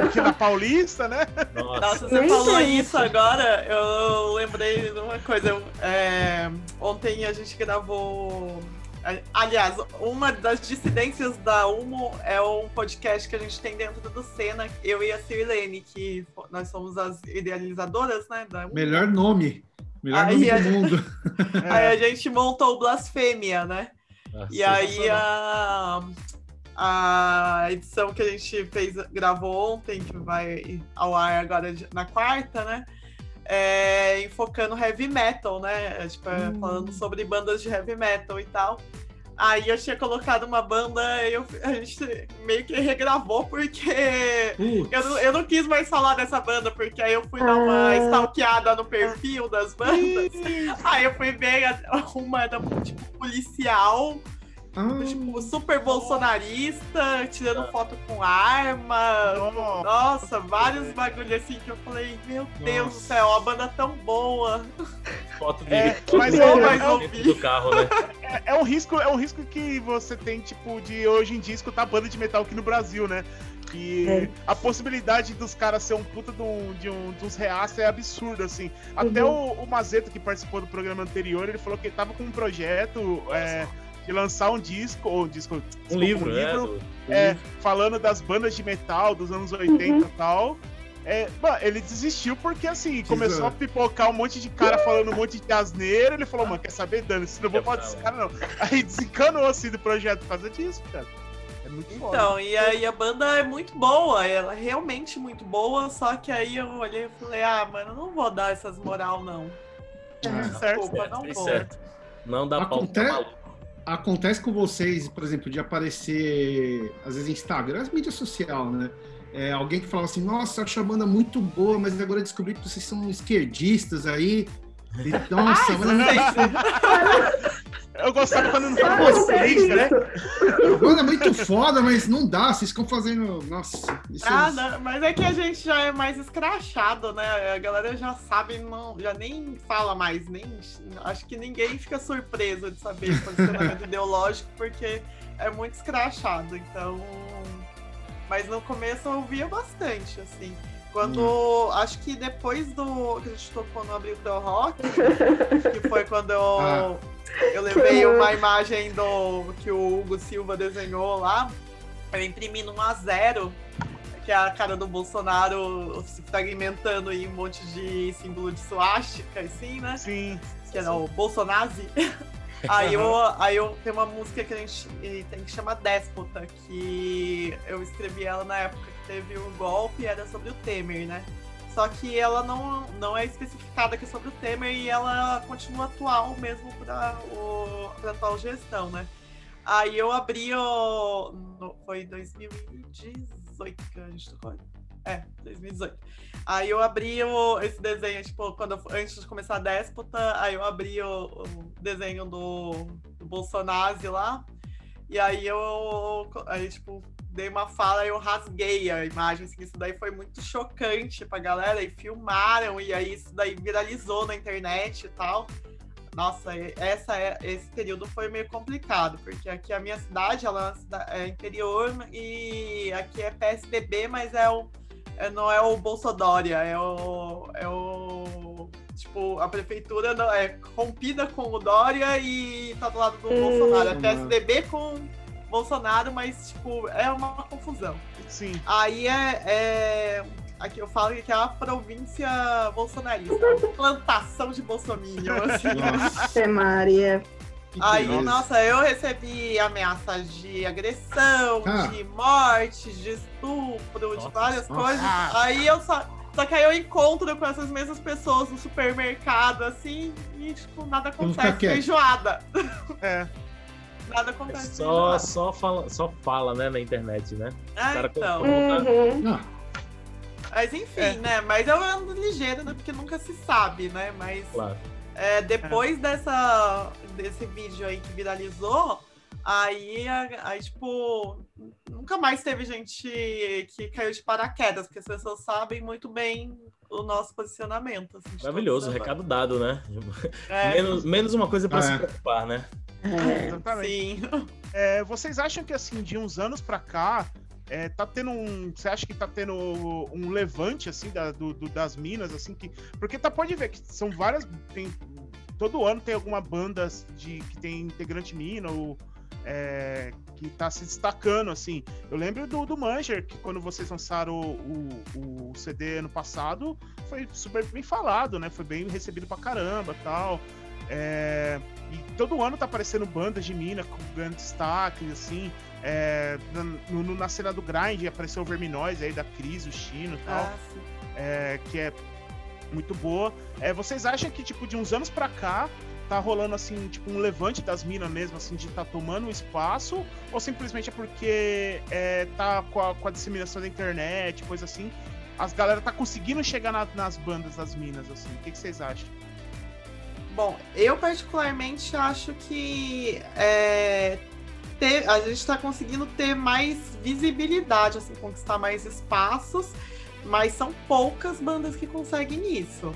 Aqui na Paulista, né? Nossa, Nossa você falou isso agora, eu lembrei de uma coisa. É... Ontem a gente gravou Aliás, uma das dissidências da Humo é um podcast que a gente tem dentro do Senna, eu e a Sirlene, que nós somos as idealizadoras, né? Melhor nome. Melhor aí nome a... do mundo. aí a gente montou o Blasfêmia, né? Ah, e aí a, a edição que a gente fez, gravou ontem, que vai ao ar agora na quarta, né? é, enfocando heavy metal, né? É, tipo, é, hum. falando sobre bandas de heavy metal e tal. Aí eu tinha colocado uma banda e eu, a gente meio que regravou porque eu não, eu não quis mais falar dessa banda, porque aí eu fui dar uma ah. stalkeada no perfil das bandas. aí eu fui ver uma tipo policial ah. Tipo, super bolsonarista, tirando foto com arma. Nossa, Nossa vários bagulhos assim que eu falei, meu Nossa. Deus do céu, a banda tão boa. Foto de é, mas é, mais é, do carro, né? É, é, um risco, é um risco que você tem, tipo, de hoje em dia escutar banda de metal aqui no Brasil, né? Que é. a possibilidade dos caras ser um puta de, um, de, um, dos reaça é absurdo, assim. Até uhum. o, o Mazeto, que participou do programa anterior, ele falou que ele tava com um projeto. É, de lançar um disco, ou um disco. Um livro, um livro, é, é, falando das bandas de metal dos anos 80 uhum. e tal. É, mano, ele desistiu porque assim, começou a pipocar um monte de cara falando um monte de asneira. Ele falou, mano, quer saber, Dani? Se não vou falar desse cara, não. Aí desencanou assim do projeto por causa disso, cara. É muito então, foda. e aí a banda é muito boa, ela é realmente muito boa, só que aí eu olhei e falei, ah, mano, não vou dar essas moral, não. É, certo, Desculpa, não vou. Certo. Não dá Acontece... pau acontece com vocês, por exemplo, de aparecer, às vezes, Instagram, as mídias sociais, né? É, alguém que fala assim, nossa, acho a banda muito boa, mas agora descobri que vocês são esquerdistas aí. E, nossa, mas... Eu gostava quando não tava vocês, né? Banda é muito foda, mas não dá, vocês ficam fazendo. Nossa. Ah, é... não, mas é que a gente já é mais escrachado, né? A galera já sabe, não, já nem fala mais, nem. Acho que ninguém fica surpreso de saber o posicionamento ideológico, porque é muito escrachado. Então. Mas no começo eu ouvia bastante, assim. Quando. Hum. Acho que depois do. que a gente tocou no Abril do Rock, que foi quando eu. Ah. Eu levei uma imagem do que o Hugo Silva desenhou lá. Eu imprimi no 1x0, que é a cara do Bolsonaro se fragmentando em um monte de símbolo de suástica, assim, né? Sim. Que era o Bolsonazi. Aí eu, aí eu tenho uma música que a gente tem que chama Déspota, que eu escrevi ela na época que teve o golpe, era sobre o Temer, né? Só que ela não, não é especificada é sobre o Temer e ela continua atual mesmo para a atual gestão, né? Aí eu abri o. No, foi 2018 que a gente tocou. É, 2018. Aí eu abri o, esse desenho, tipo, quando eu, antes de começar a déspota, aí eu abri o, o desenho do, do Bolsonaro lá. E aí eu, aí, tipo, dei uma fala e eu rasguei a imagem. Assim, isso daí foi muito chocante pra galera. E filmaram, e aí isso daí viralizou na internet e tal. Nossa, essa é, esse período foi meio complicado, porque aqui a minha cidade ela é interior e aqui é PSDB, mas é o, é, não é o Bolsodória, é o, é o. Tipo, a prefeitura não, é rompida com o Dória e tá do lado do hum, Bolsonaro. É PSDB com Bolsonaro, mas, tipo, é uma confusão. Sim. Aí é, é aqui eu falo que é a província bolsonarista, plantação de bolsominion, assim. Nossa, Maria. Aí, nossa, eu recebi ameaças de agressão, Ah. de morte, de estupro, de Nossa, várias nossa. coisas. Aí eu só. Só que aí eu encontro com essas mesmas pessoas no supermercado, assim, e tipo, nada acontece. Feijoada. É. Nada acontece. Só, feijoada. só, fala, só fala, né, na internet, né? Ah, cara então. Uhum. Mas enfim, É. né? Mas eu ando ligeiro, né? Porque nunca se sabe, né? Mas Claro. é, depois dessa, desse vídeo aí que viralizou, aí, a- aí, tipo, nunca mais teve gente que caiu de paraquedas, porque as pessoas sabem muito bem o nosso posicionamento. assim, Maravilhoso, recado dado, né? É, Menos, menos uma coisa pra Ah, se é. preocupar, né? É. Exatamente. sim. É, vocês acham que assim, de uns anos pra cá, é, tá tendo um. Você acha que tá tendo um levante assim da- do, do- das minas, assim, que. Porque tá, pode ver que são várias. Tem, todo ano tem alguma banda de, que tem integrante mina ou. É, que tá se destacando, assim. Eu lembro do, do Manger, que quando vocês lançaram o, o, o CD ano passado, foi super bem falado, né? Foi bem recebido pra caramba tal. É, e todo ano tá aparecendo bandas de mina com grandes destaques, assim. É, na, no- no- na cena do grind apareceu o Verminóis aí da Cris, o Chino e tal, Ah, é, que é muito boa. É, vocês acham que, tipo, de uns anos pra cá, tá rolando, assim, tipo, um levante das minas mesmo, assim, de tá tomando espaço? Ou simplesmente é porque é, tá com a, com a disseminação da internet, coisa assim, as galera tá conseguindo chegar na- nas bandas das minas, assim? O que, que vocês acham? Bom, eu particularmente acho que é, ter- a gente está conseguindo ter mais visibilidade, assim, conquistar mais espaços, mas são poucas bandas que conseguem isso.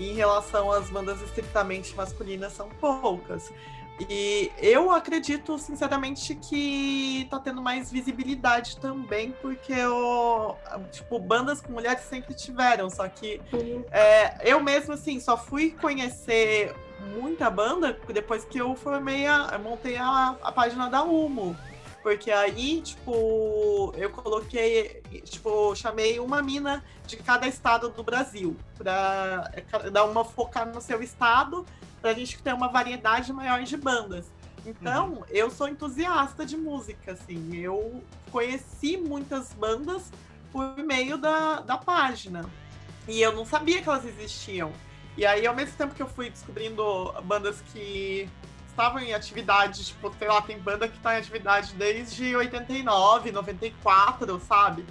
E em relação às bandas estritamente masculinas, são poucas. E eu acredito, sinceramente, que tá tendo mais visibilidade também, porque o, tipo, bandas com mulheres sempre tiveram, só que é, eu mesmo, assim, só fui conhecer muita banda depois que eu formei a. eu montei a, a página da Humo. Porque aí, tipo, eu coloquei, tipo, chamei uma mina de cada estado do Brasil, pra dar uma focar no seu estado, pra gente ter uma variedade maior de bandas. Então, eu sou entusiasta de música, assim, eu conheci muitas bandas por meio da, da página. E eu não sabia que elas existiam. E aí, ao mesmo tempo que eu fui descobrindo bandas que estavam em atividade, tipo, sei lá, tem banda que tá em atividade desde 89, 94, sabe?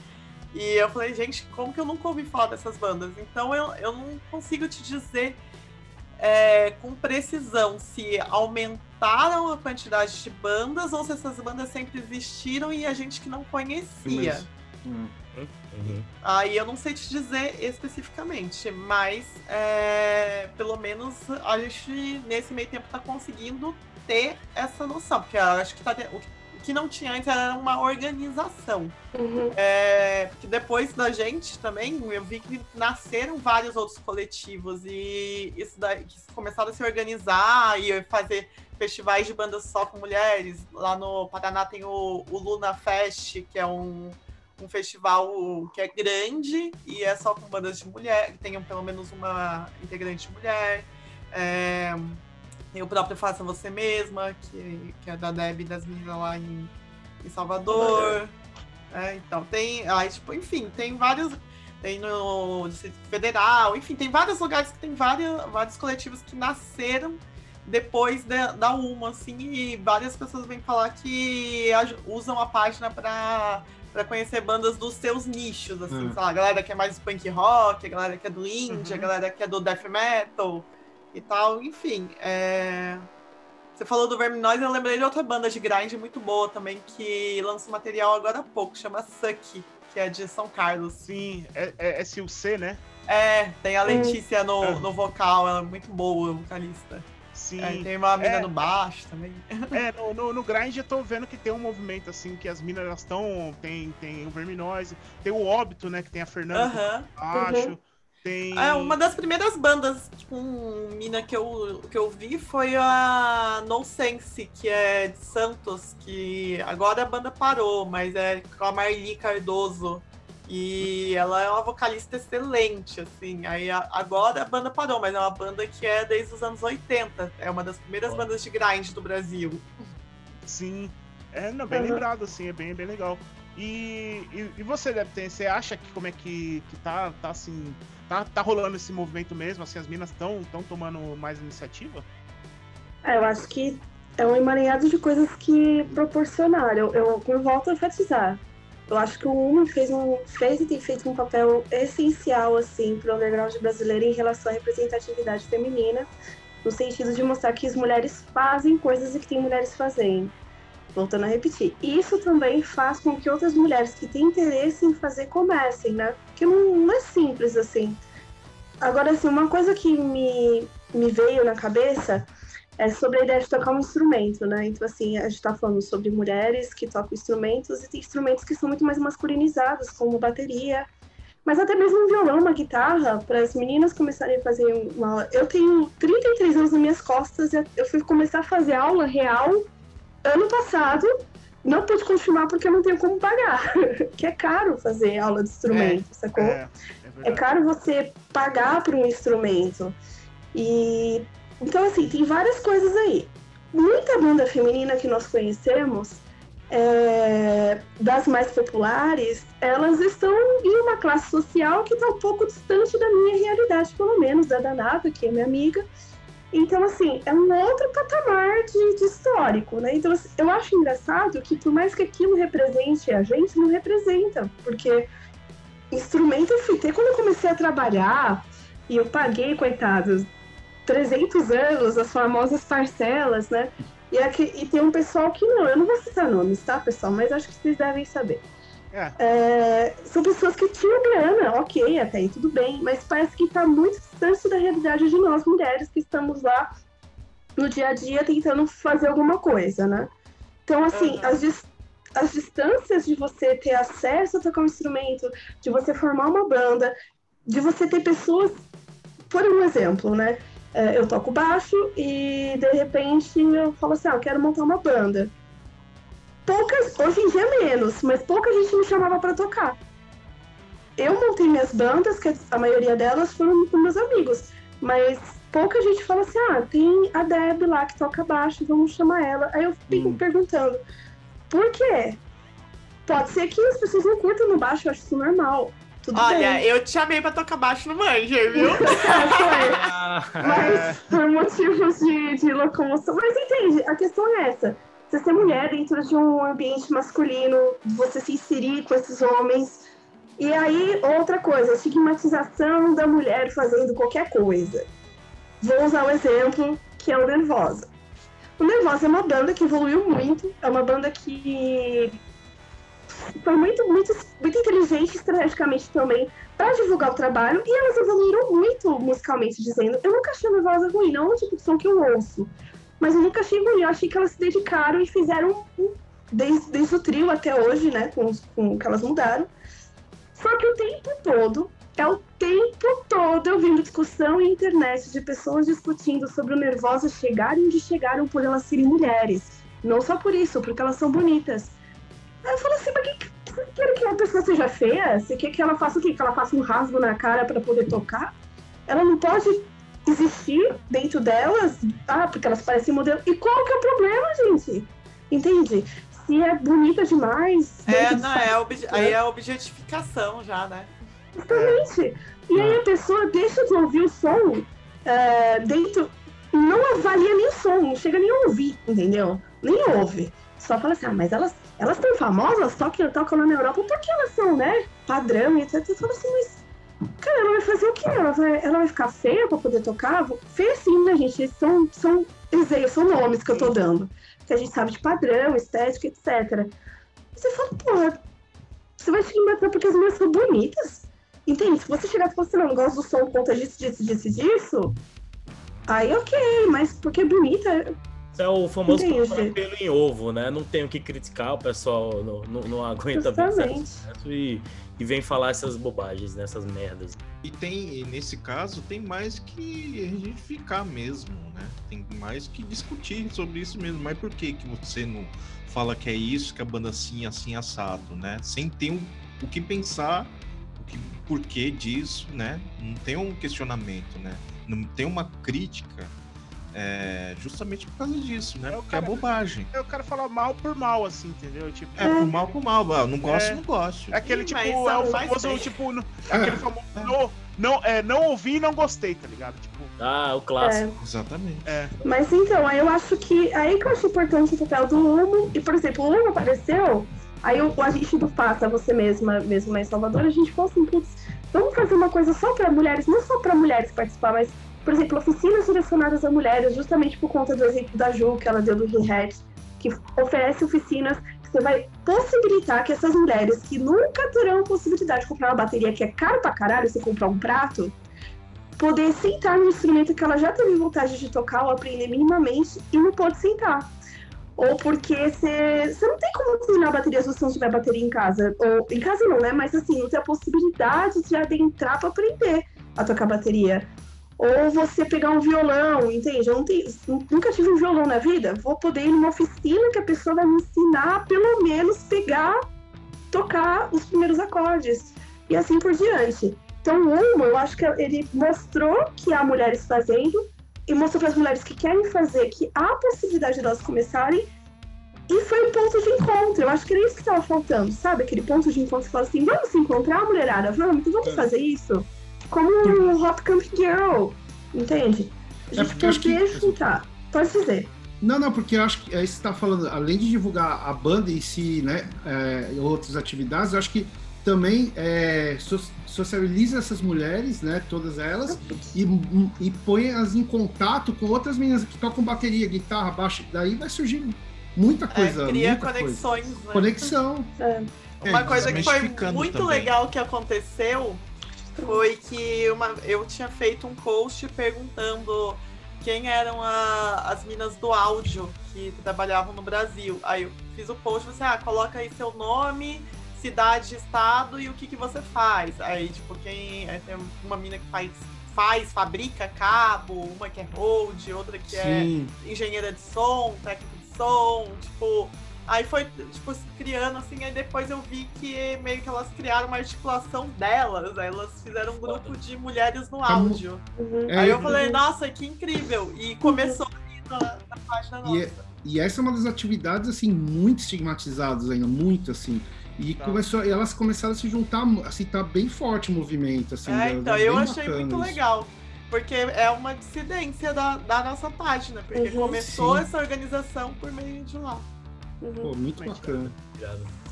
E eu falei, gente, como que eu nunca ouvi falar dessas bandas? Então eu, eu não consigo te dizer é, com precisão se aumentaram a quantidade de bandas ou se essas bandas sempre existiram e a gente que não conhecia. Mas- hum. Uhum. Aí eu não sei te dizer especificamente, mas é, pelo menos a gente nesse meio tempo tá conseguindo ter essa noção, porque eu acho que tá, o que não tinha antes era uma organização. Uhum. É, porque depois da gente também, eu vi que nasceram vários outros coletivos e isso daí, que começaram a se organizar e fazer festivais de bandas só com mulheres. Lá no Paraná tem o, o Luna Fest, que é um, um festival que é grande e é só com bandas de mulher, que tenham pelo menos uma integrante mulher. É, tem o próprio Faça Você Mesma, que, que é da Deb das meninas lá em, em Salvador. É, então, tem. Aí, tipo, enfim, tem vários. Tem no Distrito Federal, enfim, tem vários lugares que tem vários, vários coletivos que nasceram depois da, da UMA, assim, e várias pessoas vêm falar que usam a página para para conhecer bandas dos seus nichos, assim, Hum. sei lá, a galera que é mais punk rock, a galera que é do indie, a Uhum. galera que é do death metal e tal, enfim. é, Você falou do Verminóis, eu lembrei de outra banda de grind muito boa também, que lança material agora há pouco, chama Sucky, que é de São Carlos. Sim, é, é, é SUC, né? É, tem a Letícia no, É. no vocal, ela é muito boa, vocalista. Sim. É, tem uma mina É. no baixo também. É, no, no, no grind eu tô vendo que tem um movimento assim, que as minas elas estão. Tem, tem o Verminose, tem o Óbito, né? Que tem a Fernanda Aham. acho. Tem. É, uma das primeiras bandas com mina que eu, que eu vi foi a No Sense, que é de Santos, que agora a banda parou, mas é com a Marli Cardoso E ela é uma vocalista excelente, assim. Aí a, agora a banda parou, mas é uma banda que é desde os anos 80. É uma das primeiras bandas de grind do Brasil. Sim. É, não, bem uhum. lembrado, assim, é bem, bem legal. E, e, e, você, deve ter, você acha que como é que, que tá, tá assim, tá, tá rolando esse movimento mesmo, assim, as minas estão tão tomando mais iniciativa? É, eu acho que é um emaranhado de coisas que proporcionaram. Eu, eu volto a enfatizar. Eu acho que o Uma fez, um, fez e tem feito um papel essencial, assim, para o underground brasileiro em relação à representatividade feminina, no sentido de mostrar que as mulheres fazem coisas e que tem mulheres fazendo voltando a repetir, isso também faz com que outras mulheres que têm interesse em fazer comecem, né? Porque não, não é simples assim. Agora, assim, uma coisa que me, me veio na cabeça é sobre a ideia de tocar um instrumento, né? Então, assim, a gente está falando sobre mulheres que tocam instrumentos e tem instrumentos que são muito mais masculinizados, como bateria, mas até mesmo um violão, uma guitarra, para as meninas começarem a fazer uma. Eu tenho 33 anos nas minhas costas e eu fui começar a fazer aula real ano passado não pude continuar porque eu não tenho como pagar. que é caro fazer aula de instrumento, é, sacou? É, é, é caro você pagar por um instrumento. E então assim, tem várias coisas aí. Muita banda feminina que nós conhecemos, é, das mais populares, elas estão em uma classe social que está um pouco distante da minha realidade, pelo menos da Danada, que é minha amiga, então, assim, é um outro patamar de, de, histórico, né? Então, assim, eu acho engraçado que, por mais que aquilo represente a gente, não representa, porque instrumento eu fui ter quando eu comecei a trabalhar e eu paguei, coitados, 300 anos, as famosas parcelas, né? E, aqui, e tem um pessoal que não, eu não vou citar nomes, tá, pessoal? Mas acho que vocês devem saber. É. É, são pessoas que tinham grana, ok, até aí tudo bem, mas parece que está muito distante da realidade de nós mulheres que estamos lá no dia a dia tentando fazer alguma coisa, né? Então, assim, uhum. as, as distâncias de você ter acesso a tocar um instrumento, de você formar uma banda, de você ter pessoas. Por um exemplo, né? É, eu toco baixo e de repente eu falo assim: ah, eu quero montar uma banda poucas, hoje em dia menos, mas pouca gente me chamava para tocar. Eu montei minhas bandas, que a maioria delas foram com meus amigos, mas pouca gente fala assim: ah, tem a Deb lá que toca baixo, vamos chamar ela. Aí eu fico hum. perguntando: por quê? Pode ser que as pessoas não curtam no baixo, eu acho isso normal. Tudo Olha, bem. eu te chamei pra tocar baixo no Manger, viu? mas por motivos de, de locomoção. Mas entende, a questão é essa você ser mulher dentro de um ambiente masculino, você se inserir com esses homens. E aí, outra coisa, a estigmatização da mulher fazendo qualquer coisa. Vou usar o um exemplo que é o Nervosa. O Nervosa é uma banda que evoluiu muito, é uma banda que foi muito, muito, muito inteligente estrategicamente também para divulgar o trabalho e elas evoluíram muito musicalmente, dizendo: Eu nunca achei a Nervosa ruim, não é o tipo de som que eu ouço. Mas eu nunca achei ruim, eu achei que elas se dedicaram e fizeram desde, desde o trio até hoje, né? Com, com que elas mudaram. Só que o tempo todo, é o tempo todo eu vendo discussão na internet de pessoas discutindo sobre o nervosa chegarem onde chegaram por elas serem mulheres. Não só por isso, porque elas são bonitas. Aí eu falo assim, mas que, você quer que uma pessoa seja feia? Você quer que ela faça o quê? Que ela faça um rasgo na cara para poder tocar? Ela não pode existir dentro delas, ah, porque elas parecem modelo. E qual que é o problema, gente? Entende? Se é bonita demais. É, não, é obje... aí é a objetificação já, né? Exatamente. E aí a pessoa deixa de ouvir o som é, dentro. Não avalia nem o som, não chega nem a ouvir, entendeu? Nem ouve. Só fala assim, ah, mas elas elas estão famosas, só que tocam lá na Europa porque elas são, né? Padrão e etc. Eu falo assim, mas Cara, ela vai fazer o quê? Ela vai, ela vai ficar feia pra poder tocar? Feia sim, né, gente? São, são exemplos, são nomes que eu tô dando. Que a gente sabe de padrão, estética, etc. Você fala, porra, você vai se matar porque as mulheres são bonitas? Entende? Se você chegar e falar assim, não, não gosto do som por conta disso, disso, disso, disso, aí ok, mas porque é bonita, é o famoso pelo em ovo, né? Não tenho que criticar, o pessoal não, não, não aguenta ver e, e vem falar essas bobagens, nessas né? merdas. E tem, nesse caso, tem mais que a gente ficar mesmo, né? Tem mais que discutir sobre isso mesmo. Mas por que que você não fala que é isso, que a banda assim, assim, assado, né? Sem ter um o que pensar, o que, porquê disso, né? Não tem um questionamento, né? Não tem uma crítica é, justamente por causa disso, né? É o Porque é cara- bobagem. Eu quero falar mal por mal, assim, entendeu? Tipo, É, por mal, por mal. Não gosto, É. não gosto. é aquele Ih, tipo, é o famoso, bem. tipo, no- É. aquele famoso. Não, não, é, não ouvi e não gostei, tá ligado? Tipo, Ah, o clássico. Exatamente. é. Mas então, aí eu acho que aí que eu acho importante o papel do Humo. E, por exemplo, o Humo apareceu, aí o, o agente do Faça Você Mesma, mesmo lá em Salvador, a gente falou assim, putz, vamos fazer uma coisa só para mulheres, não só para mulheres participar, mas, por exemplo, oficinas direcionadas a mulheres, justamente por conta do exemplo da Ju, que ela deu do Re-Hat, que oferece oficinas que você vai possibilitar que essas mulheres que nunca terão possibilidade de comprar uma bateria que é caro pra caralho, você comprar um prato, poder sentar no instrumento que ela já teve vontade de tocar ou aprender minimamente e não pode sentar. Ou porque você, não tem como ensinar bateria se você não tiver bateria em casa. Ou em casa não, né? Mas assim, não tem a possibilidade de adentrar para aprender a tocar bateria. Ou você pegar um violão, entende? Eu não tenho, nunca tive um violão na vida. Vou poder ir numa oficina que a pessoa vai me ensinar a pelo menos pegar, tocar os primeiros acordes. E assim por diante. Então, Humo, eu acho que ele mostrou que há mulheres fazendo e mostrou para as mulheres que querem fazer que há possibilidade de elas começarem. E foi um ponto de encontro. Eu acho que era isso que estava faltando, sabe? Aquele ponto de encontro que fala assim: vamos se encontrar, mulherada, vamos, então vamos fazer isso. Como o Hop Camp Girl, entende? A É gente porque eu acho que- poder juntar. Pode dizer. Não, não, porque eu acho que é isso que você está falando, além de divulgar a banda em si, né, é, e outras atividades, eu acho que também é, so- socializa essas mulheres, né, todas elas, e, e põe as em contato com outras meninas que tocam bateria, guitarra, baixo, daí vai surgir muita coisa. É, cria muita coisa. conexões, né? Conexão. É. Uma É, coisa que foi muito também. legal que aconteceu foi que uma, eu tinha feito um post perguntando quem eram a- as minas do áudio que trabalhavam no Brasil. Aí eu fiz o post falei assim, ah, coloca aí seu nome, cidade, estado e o que, que você faz. Aí, tipo, quem. tem uma mina que faz, faz, fabrica cabo, uma que é hold, outra que é Sim. engenheira de som, técnico de som, tipo. Aí foi, tipo, se criando assim, aí depois eu vi que meio que elas criaram uma articulação delas, aí elas fizeram um grupo de mulheres no áudio. Uhum. É, aí eu falei, nossa, que incrível! E começou ali na, na página E é- nossa. E essa é uma das atividades, assim, muito estigmatizadas ainda, muito, assim. E Tá. começou, e elas começaram a se juntar, assim, tá bem forte o movimento, assim. É, né? então eu achei muito isso. legal. Porque é uma dissidência da, da nossa página, porque Uhum, começou sim. essa organização por meio de lá. Uhum. Pô, muito bacana.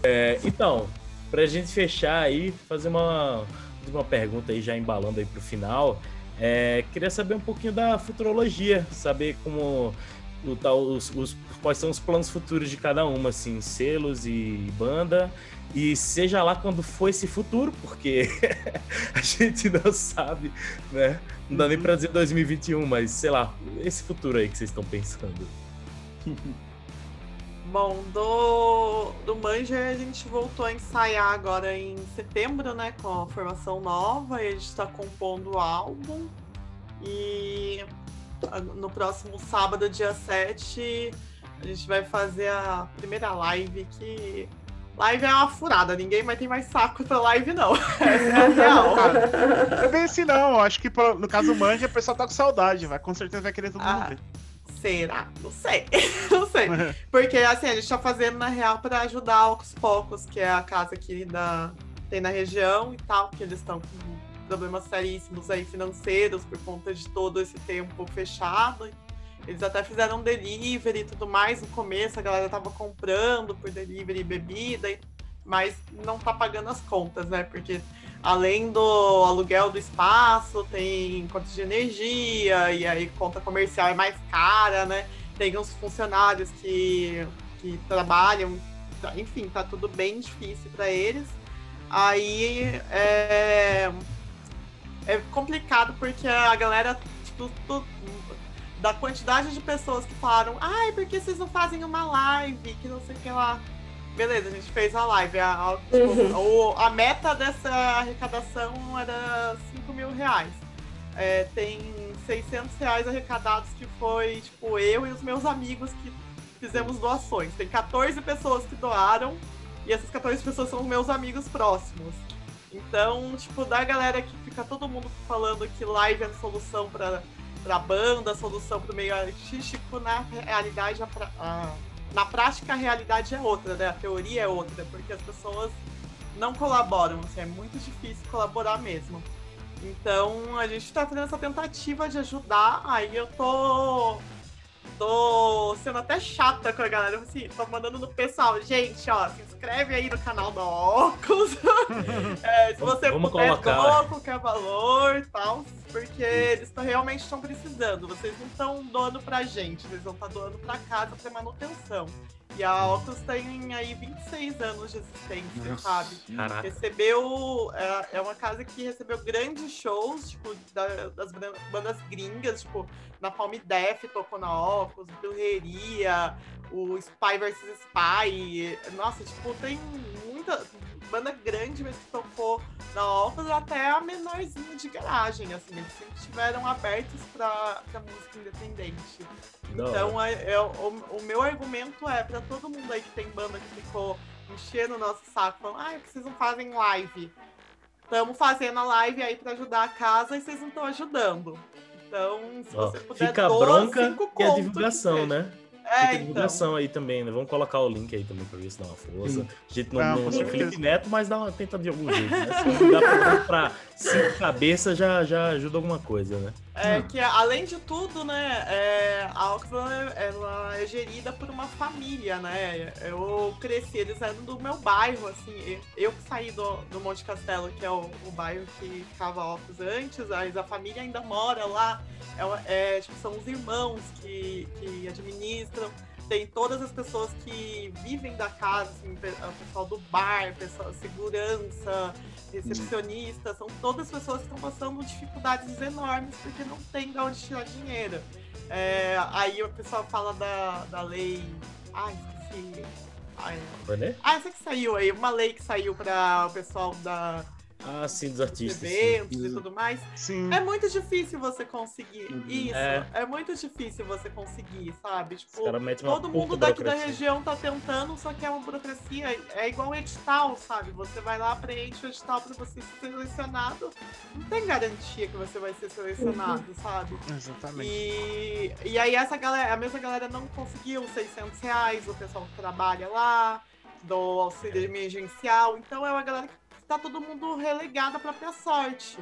É, então, pra gente fechar aí, fazer uma, uma pergunta aí, já embalando aí pro final. é, queria saber um pouquinho da futurologia, saber como o tal, os, os- quais são os planos futuros de cada uma, assim, selos e banda. E seja lá quando for esse futuro, porque a gente não sabe, né? Não dá nem pra dizer 2021, mas sei lá, esse futuro aí que vocês estão pensando. Bom, do, do Manja a gente voltou a ensaiar agora em setembro, né? Com a formação nova, e a gente tá compondo o álbum. E no próximo sábado, dia 7, a gente vai fazer a primeira live que. Live é uma furada, ninguém vai ter mais saco pra live, não. Essa é real. Não é bem assim, não. Acho que no caso do Manja, o pessoal tá com saudade. Vai, com certeza vai querer todo mundo Ah. ver. Será? Não sei. Não sei. Porque assim, a gente tá fazendo na real para ajudar aos poucos, que é a casa aqui da tem na região e tal, que eles estão com problemas seríssimos aí financeiros por conta de todo esse tempo fechado. Eles até fizeram delivery e tudo mais no começo, a galera tava comprando por delivery e bebida, mas não tá pagando as contas, né? Porque além do aluguel do espaço, tem conta de energia, e aí conta comercial é mais cara, né? Tem uns funcionários que, que trabalham, enfim, tá tudo bem difícil para eles. Aí é, é complicado porque a galera, tipo, tu- da quantidade de pessoas que falaram, ai, por que vocês não fazem uma live? Que não sei o que lá. Beleza, a gente fez a live. A, a- tipo, Uhum. o- a meta dessa arrecadação era 5 mil reais. É, tem 600 reais arrecadados que foi, tipo, eu e os meus amigos que fizemos doações. Tem 14 pessoas que doaram E essas 14 pessoas são meus amigos próximos. Então, tipo, da galera que fica todo mundo falando que live é a solução pra, pra banda, a solução pro meio artístico, na realidade, a, a, na prática a realidade é outra, né? A teoria é outra, porque as pessoas não colaboram, assim, é muito difícil colaborar mesmo. Então a gente tá fazendo essa tentativa de ajudar, aí eu tô tô sendo até chata com a galera, assim, tô mandando no pessoal, gente, ó, se inscreve aí no canal do Ocus. é, se você Vamos puder, colocar. qualquer valor e tal, porque eles tão, realmente estão precisando. Vocês não estão doando pra gente, eles vão estar doando pra casa pra manutenção. E a Ocus tem aí 26 anos de existência, Nossa. sabe? Caraca. Recebeu. É, é uma casa que recebeu grandes shows, tipo, da- das bandas gringas, tipo, na Palm Def tocou na Ocus, Bilheria, o Spy vs Spy. Nossa, tipo, tem muita banda grande mesmo que tocou na Ocus, até a menorzinha de garagem, assim, eles sempre estiveram abertos pra, pra música independente. Então, é, é, o, o meu argumento é pra todo mundo aí que tem banda que ficou enchendo o nosso saco, falando, ah, vocês não fazem live. Estamos fazendo a live aí pra ajudar a casa e vocês não estão ajudando. Então, se Ó, você puder fica a bronca cinco e a divulgação, né? É, então. divulgação aí também, né? Vamos colocar o link aí também pra ver se dá uma força. Sim. A gente não, não tem certeza. Felipe Neto, mas dá uma, tenta de algum jeito, né? Se dá pra, pra cinco cabeças já, já ajuda alguma coisa, né? É que, além de tudo, né, é, a Oxford ela é gerida por uma família, né? Eu cresci, eles eram do meu bairro, assim. Eu que saí do, do Monte Castelo, que é o, o bairro que ficava Oxford antes, mas a família ainda mora lá. É, é, tipo, são os irmãos que, que administram. Tem todas as pessoas que vivem da casa, assim, o pessoal do bar, pessoal, segurança, recepcionista, são todas pessoas que estão passando dificuldades enormes porque não tem de onde tirar dinheiro. É, aí o pessoal fala da, da lei. Ai, esqueci. Ai, ah, essa que saiu aí, uma lei que saiu para o pessoal da Ah, sim, dos artistas. sim. eventos e tudo mais. Sim. É muito difícil você conseguir Uhum. isso. É. É. muito difícil você conseguir, sabe? Tipo, todo mundo daqui da região tá tentando, só que é uma burocracia. É igual edital, sabe? Você vai lá, preenche o edital pra você ser selecionado. Não tem garantia que você vai ser selecionado, sabe? Exatamente. E, e aí essa galera, a mesma galera não conseguiu os 600 reais, o pessoal que trabalha lá, do auxílio emergencial. Então é uma galera que tá todo mundo relegado à própria sorte.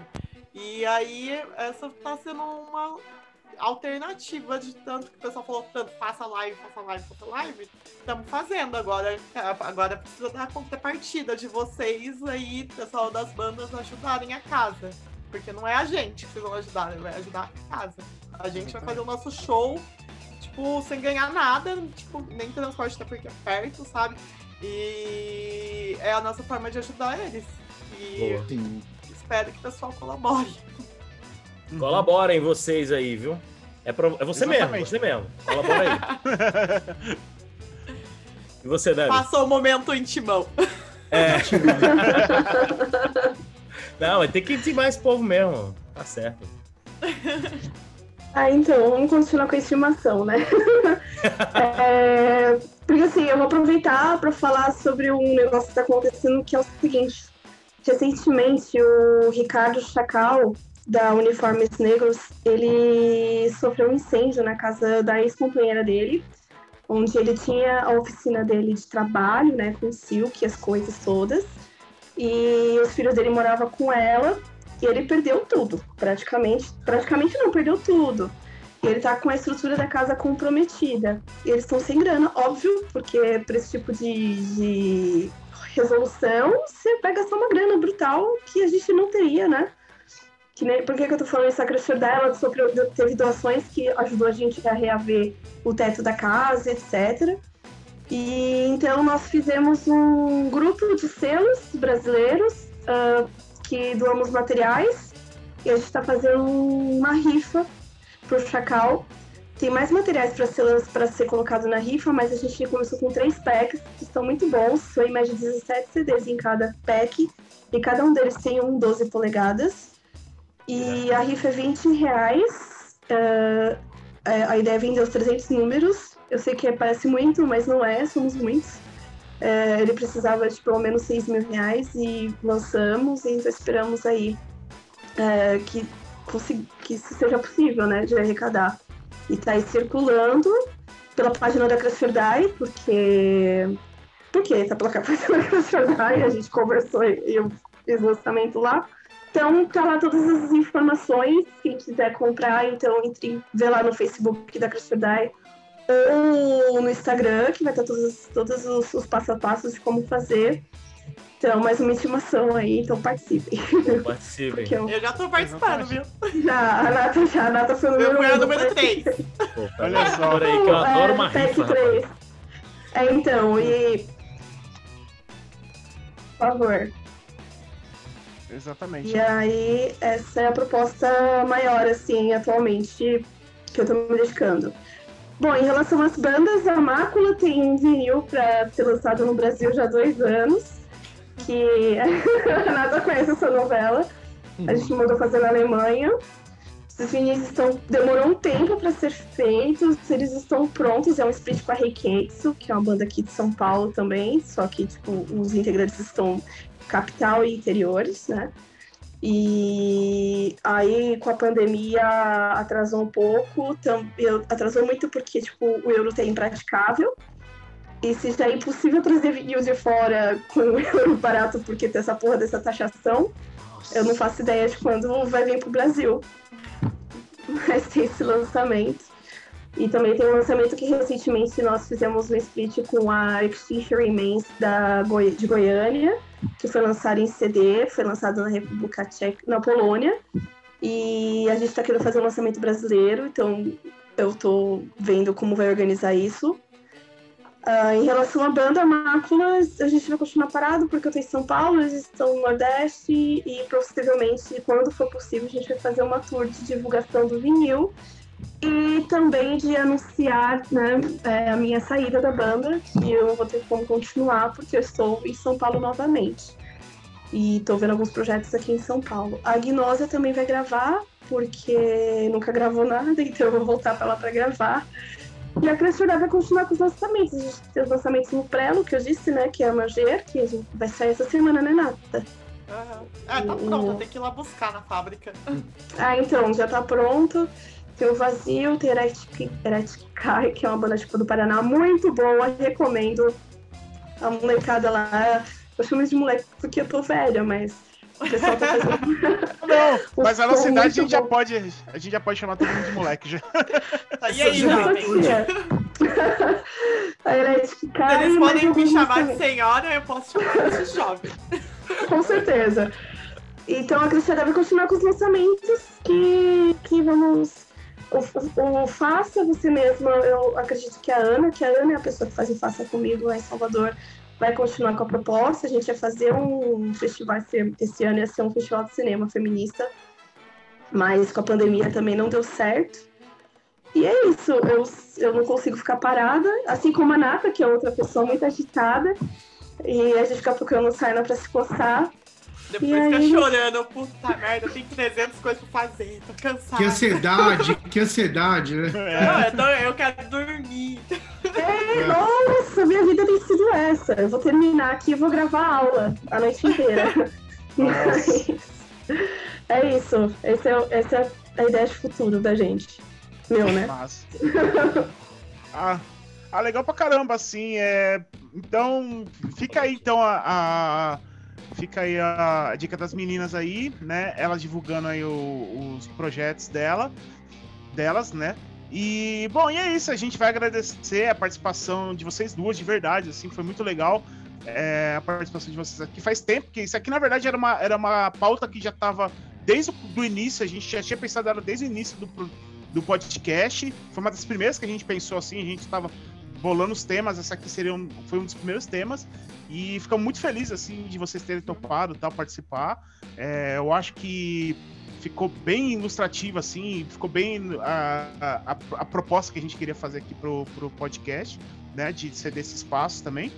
E aí essa tá sendo uma alternativa de tanto que o pessoal falou tanto, faça live, faça live, faça live. Estamos fazendo agora. Agora precisa da contrapartida de vocês aí, pessoal das bandas, ajudarem a casa. Porque não é a gente que vocês vão ajudar, vai ajudar a casa. A gente vai fazer o nosso show, tipo, sem ganhar nada, tipo, nem transporte até porque é perto, sabe? E é a nossa forma de ajudar eles. E Boa. Espero que o pessoal colabore. Colaborem vocês aí, viu? É, pro- é você mesmo, Exatamente. você mesmo. Colabora aí. E você, Dani? Passou o momento intimão. É. Não, tem que intimar esse povo mesmo. Tá certo. Ah, então, vamos continuar com a estimação, né? É, porque assim, eu vou aproveitar para falar sobre um negócio que está acontecendo, que é o seguinte. Recentemente, o Ricardo Chacal, da Uniformes Negros, ele sofreu um incêndio na casa da ex-companheira dele, onde ele tinha a oficina dele de trabalho, né, com silk, as coisas todas. E os filhos dele moravam com ela, ele perdeu tudo, praticamente. Praticamente não, perdeu tudo. Ele tá com a estrutura da casa comprometida. E eles estão sem grana, óbvio, porque por esse tipo de, de resolução, você vai gastar uma grana brutal que a gente não teria, né? Que nem, por que, que eu tô falando isso? A Crescer dela sofreu, teve doações que ajudou a gente a reaver o teto da casa, etc. E então nós fizemos um grupo de selos brasileiros ah, que doamos materiais e a gente está fazendo uma rifa pro Chacal. Tem mais materiais para ser, ser colocado na rifa, mas a gente começou com três packs que estão muito bons. São em média 17 CDs em cada pack. E cada um deles tem um 12 polegadas. E a rifa é 20 reais. É, a ideia é vender os 300 números. Eu sei que parece muito, mas não é, somos muitos. É, ele precisava de pelo menos 6 mil reais e lançamos e esperamos aí é, que, que isso seja possível, né, de arrecadar. E tá aí circulando pela página da Crescerdai, porque... Por que tá pela página da Crescerdai? A gente conversou e eu fiz lançamento lá. Então, tá lá todas as informações. Quem quiser comprar, então entre vê lá no Facebook da Crescerdai ou no Instagram, que vai estar todos, todos os, os passo a passos de como fazer. Então, mais uma estimação aí, então participem. Participem. Eu... eu... já tô participando, viu? Já, a Nata já, a Nata foi o número Eu fui a número 3. Olha só, aí que eu adoro é, uma rifa, 3. É, então, e... Por favor. Exatamente. E aí, essa é a proposta maior, assim, atualmente, que eu tô me dedicando. Bom, em relação às bandas, a Mácula tem um vinil para ser lançado no Brasil já há dois anos, que a Nada conhece essa novela. A gente mandou fazer na Alemanha. Os vinis estão demorou um tempo para ser feitos, eles estão prontos. É um split com a Reiketsu, que é uma banda aqui de São Paulo também, só que tipo os integrantes estão capital e interiores, né? E aí, com a pandemia, atrasou um pouco. Atrasou muito porque, tipo, o euro tá impraticável. E se já é impossível trazer vinil de fora com o euro barato porque tem essa porra dessa taxação, eu não faço ideia de quando vai vir pro Brasil. Mas tem esse lançamento. E também tem um lançamento que recentemente nós fizemos um split com a Extinction Remains da Goi de Goiânia que foi lançado em CD, foi lançado na República Tcheca, na Polônia. E a gente está querendo fazer um lançamento brasileiro, então eu estou vendo como vai organizar isso. Uh, em relação à banda Máculas, a gente vai continuar parado porque eu estou em São Paulo, eles estão no Nordeste e possivelmente, quando for possível, a gente vai fazer uma tour de divulgação do vinil e também de anunciar né, é, a minha saída da banda, que eu não vou ter como continuar porque eu estou em São Paulo novamente. E estou vendo alguns projetos aqui em São Paulo. A Gnosa também vai gravar, porque nunca gravou nada, então eu vou voltar para lá para gravar. E a Crescera vai continuar com os lançamentos. A gente tem os lançamentos no Prelo, que eu disse, né? Que é a Manger, que a gente vai sair essa semana, né, Nata? Uhum. Ah, tá pronto, tem que ir lá buscar na fábrica. Ah, então, já tá pronto. Tem o Vazio, tem Kai, que é uma banda tipo do Paraná muito boa, recomendo. A molecada lá, eu chamo de moleque porque eu tô velha, mas o pessoal tá fazendo. Não, mas a nossa idade a gente, já pode, a gente já pode chamar todo mundo de moleque já. E aí, juventude? a. Eles podem me chamar de senhora, eu posso chamar de jovem. Com certeza. Então a Cristiana vai continuar com os lançamentos que, que vamos o, o, Faça Você Mesma, eu acredito que a Ana, que a Ana é a pessoa que faz o Faça Comigo lá em Salvador, vai continuar com a proposta. A gente ia fazer um festival, esse ano ia ser um festival de cinema feminista, mas com a pandemia também não deu certo. E é isso, eu, eu não consigo ficar parada, assim como a Nata, que é outra pessoa muito agitada, e a gente fica procurando sair para se coçar. Depois e fica aí... chorando, puta merda, tem 300 coisas pra fazer, tô cansada. Que ansiedade, que ansiedade, né? É. Não, eu, eu quero dormir. É, nossa, minha vida tem sido essa. Eu vou terminar aqui e vou gravar aula a noite inteira. é isso. Esse é, essa é a ideia de futuro da gente. Meu, né? Ah, ah, legal pra caramba, assim. É... Então, fica aí então a... a Fica aí a, a dica das meninas aí, né? Elas divulgando aí o, os projetos dela, delas, né? E, bom, e é isso. A gente vai agradecer a participação de vocês duas, de verdade, assim, foi muito legal é, a participação de vocês aqui. Faz tempo que isso aqui, na verdade, era uma, era uma pauta que já estava desde o início, a gente já tinha pensado nela desde o início do, do podcast. Foi uma das primeiras que a gente pensou assim, a gente estava bolando os temas, essa aqui seria um, foi um dos primeiros temas. E ficamos muito felizes, assim, de vocês terem topado tal, participar. É, eu acho que ficou bem ilustrativo, assim, ficou bem a, a, a, proposta que a gente queria fazer aqui pro, pro podcast, né? De ceder esse espaço também.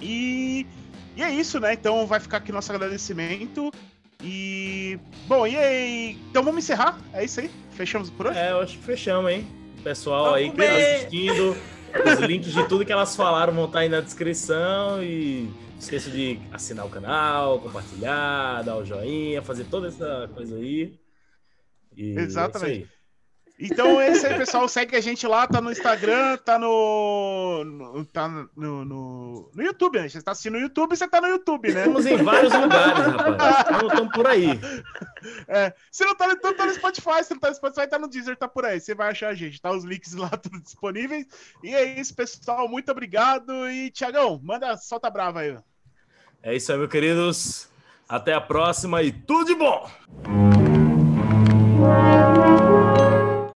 E, e é isso, né? Então vai ficar aqui nosso agradecimento. E. Bom, e aí? Então vamos encerrar? É isso aí? Fechamos por hoje? É, eu acho que fechamos, hein? Pessoal vamos aí que tá assistindo. Os links de tudo que elas falaram vão estar aí na descrição e não esqueça de assinar o canal, compartilhar, dar o joinha, fazer toda essa coisa aí. E é Exatamente. É então é isso aí, pessoal. Segue a gente lá, tá no Instagram, tá no. no tá no, no, no YouTube, né? Você tá assistindo no YouTube, você tá no YouTube, né? Estamos em vários lugares, rapaz. Estamos por aí. É, se não tá no YouTube, tá no Spotify. Se não tá no Spotify, tá no Deezer, tá por aí. Você vai achar a gente. Tá os links lá tudo disponíveis. E é isso, pessoal. Muito obrigado. E, Tiagão, manda, solta brava aí. É isso aí, meus queridos. Até a próxima e tudo de bom!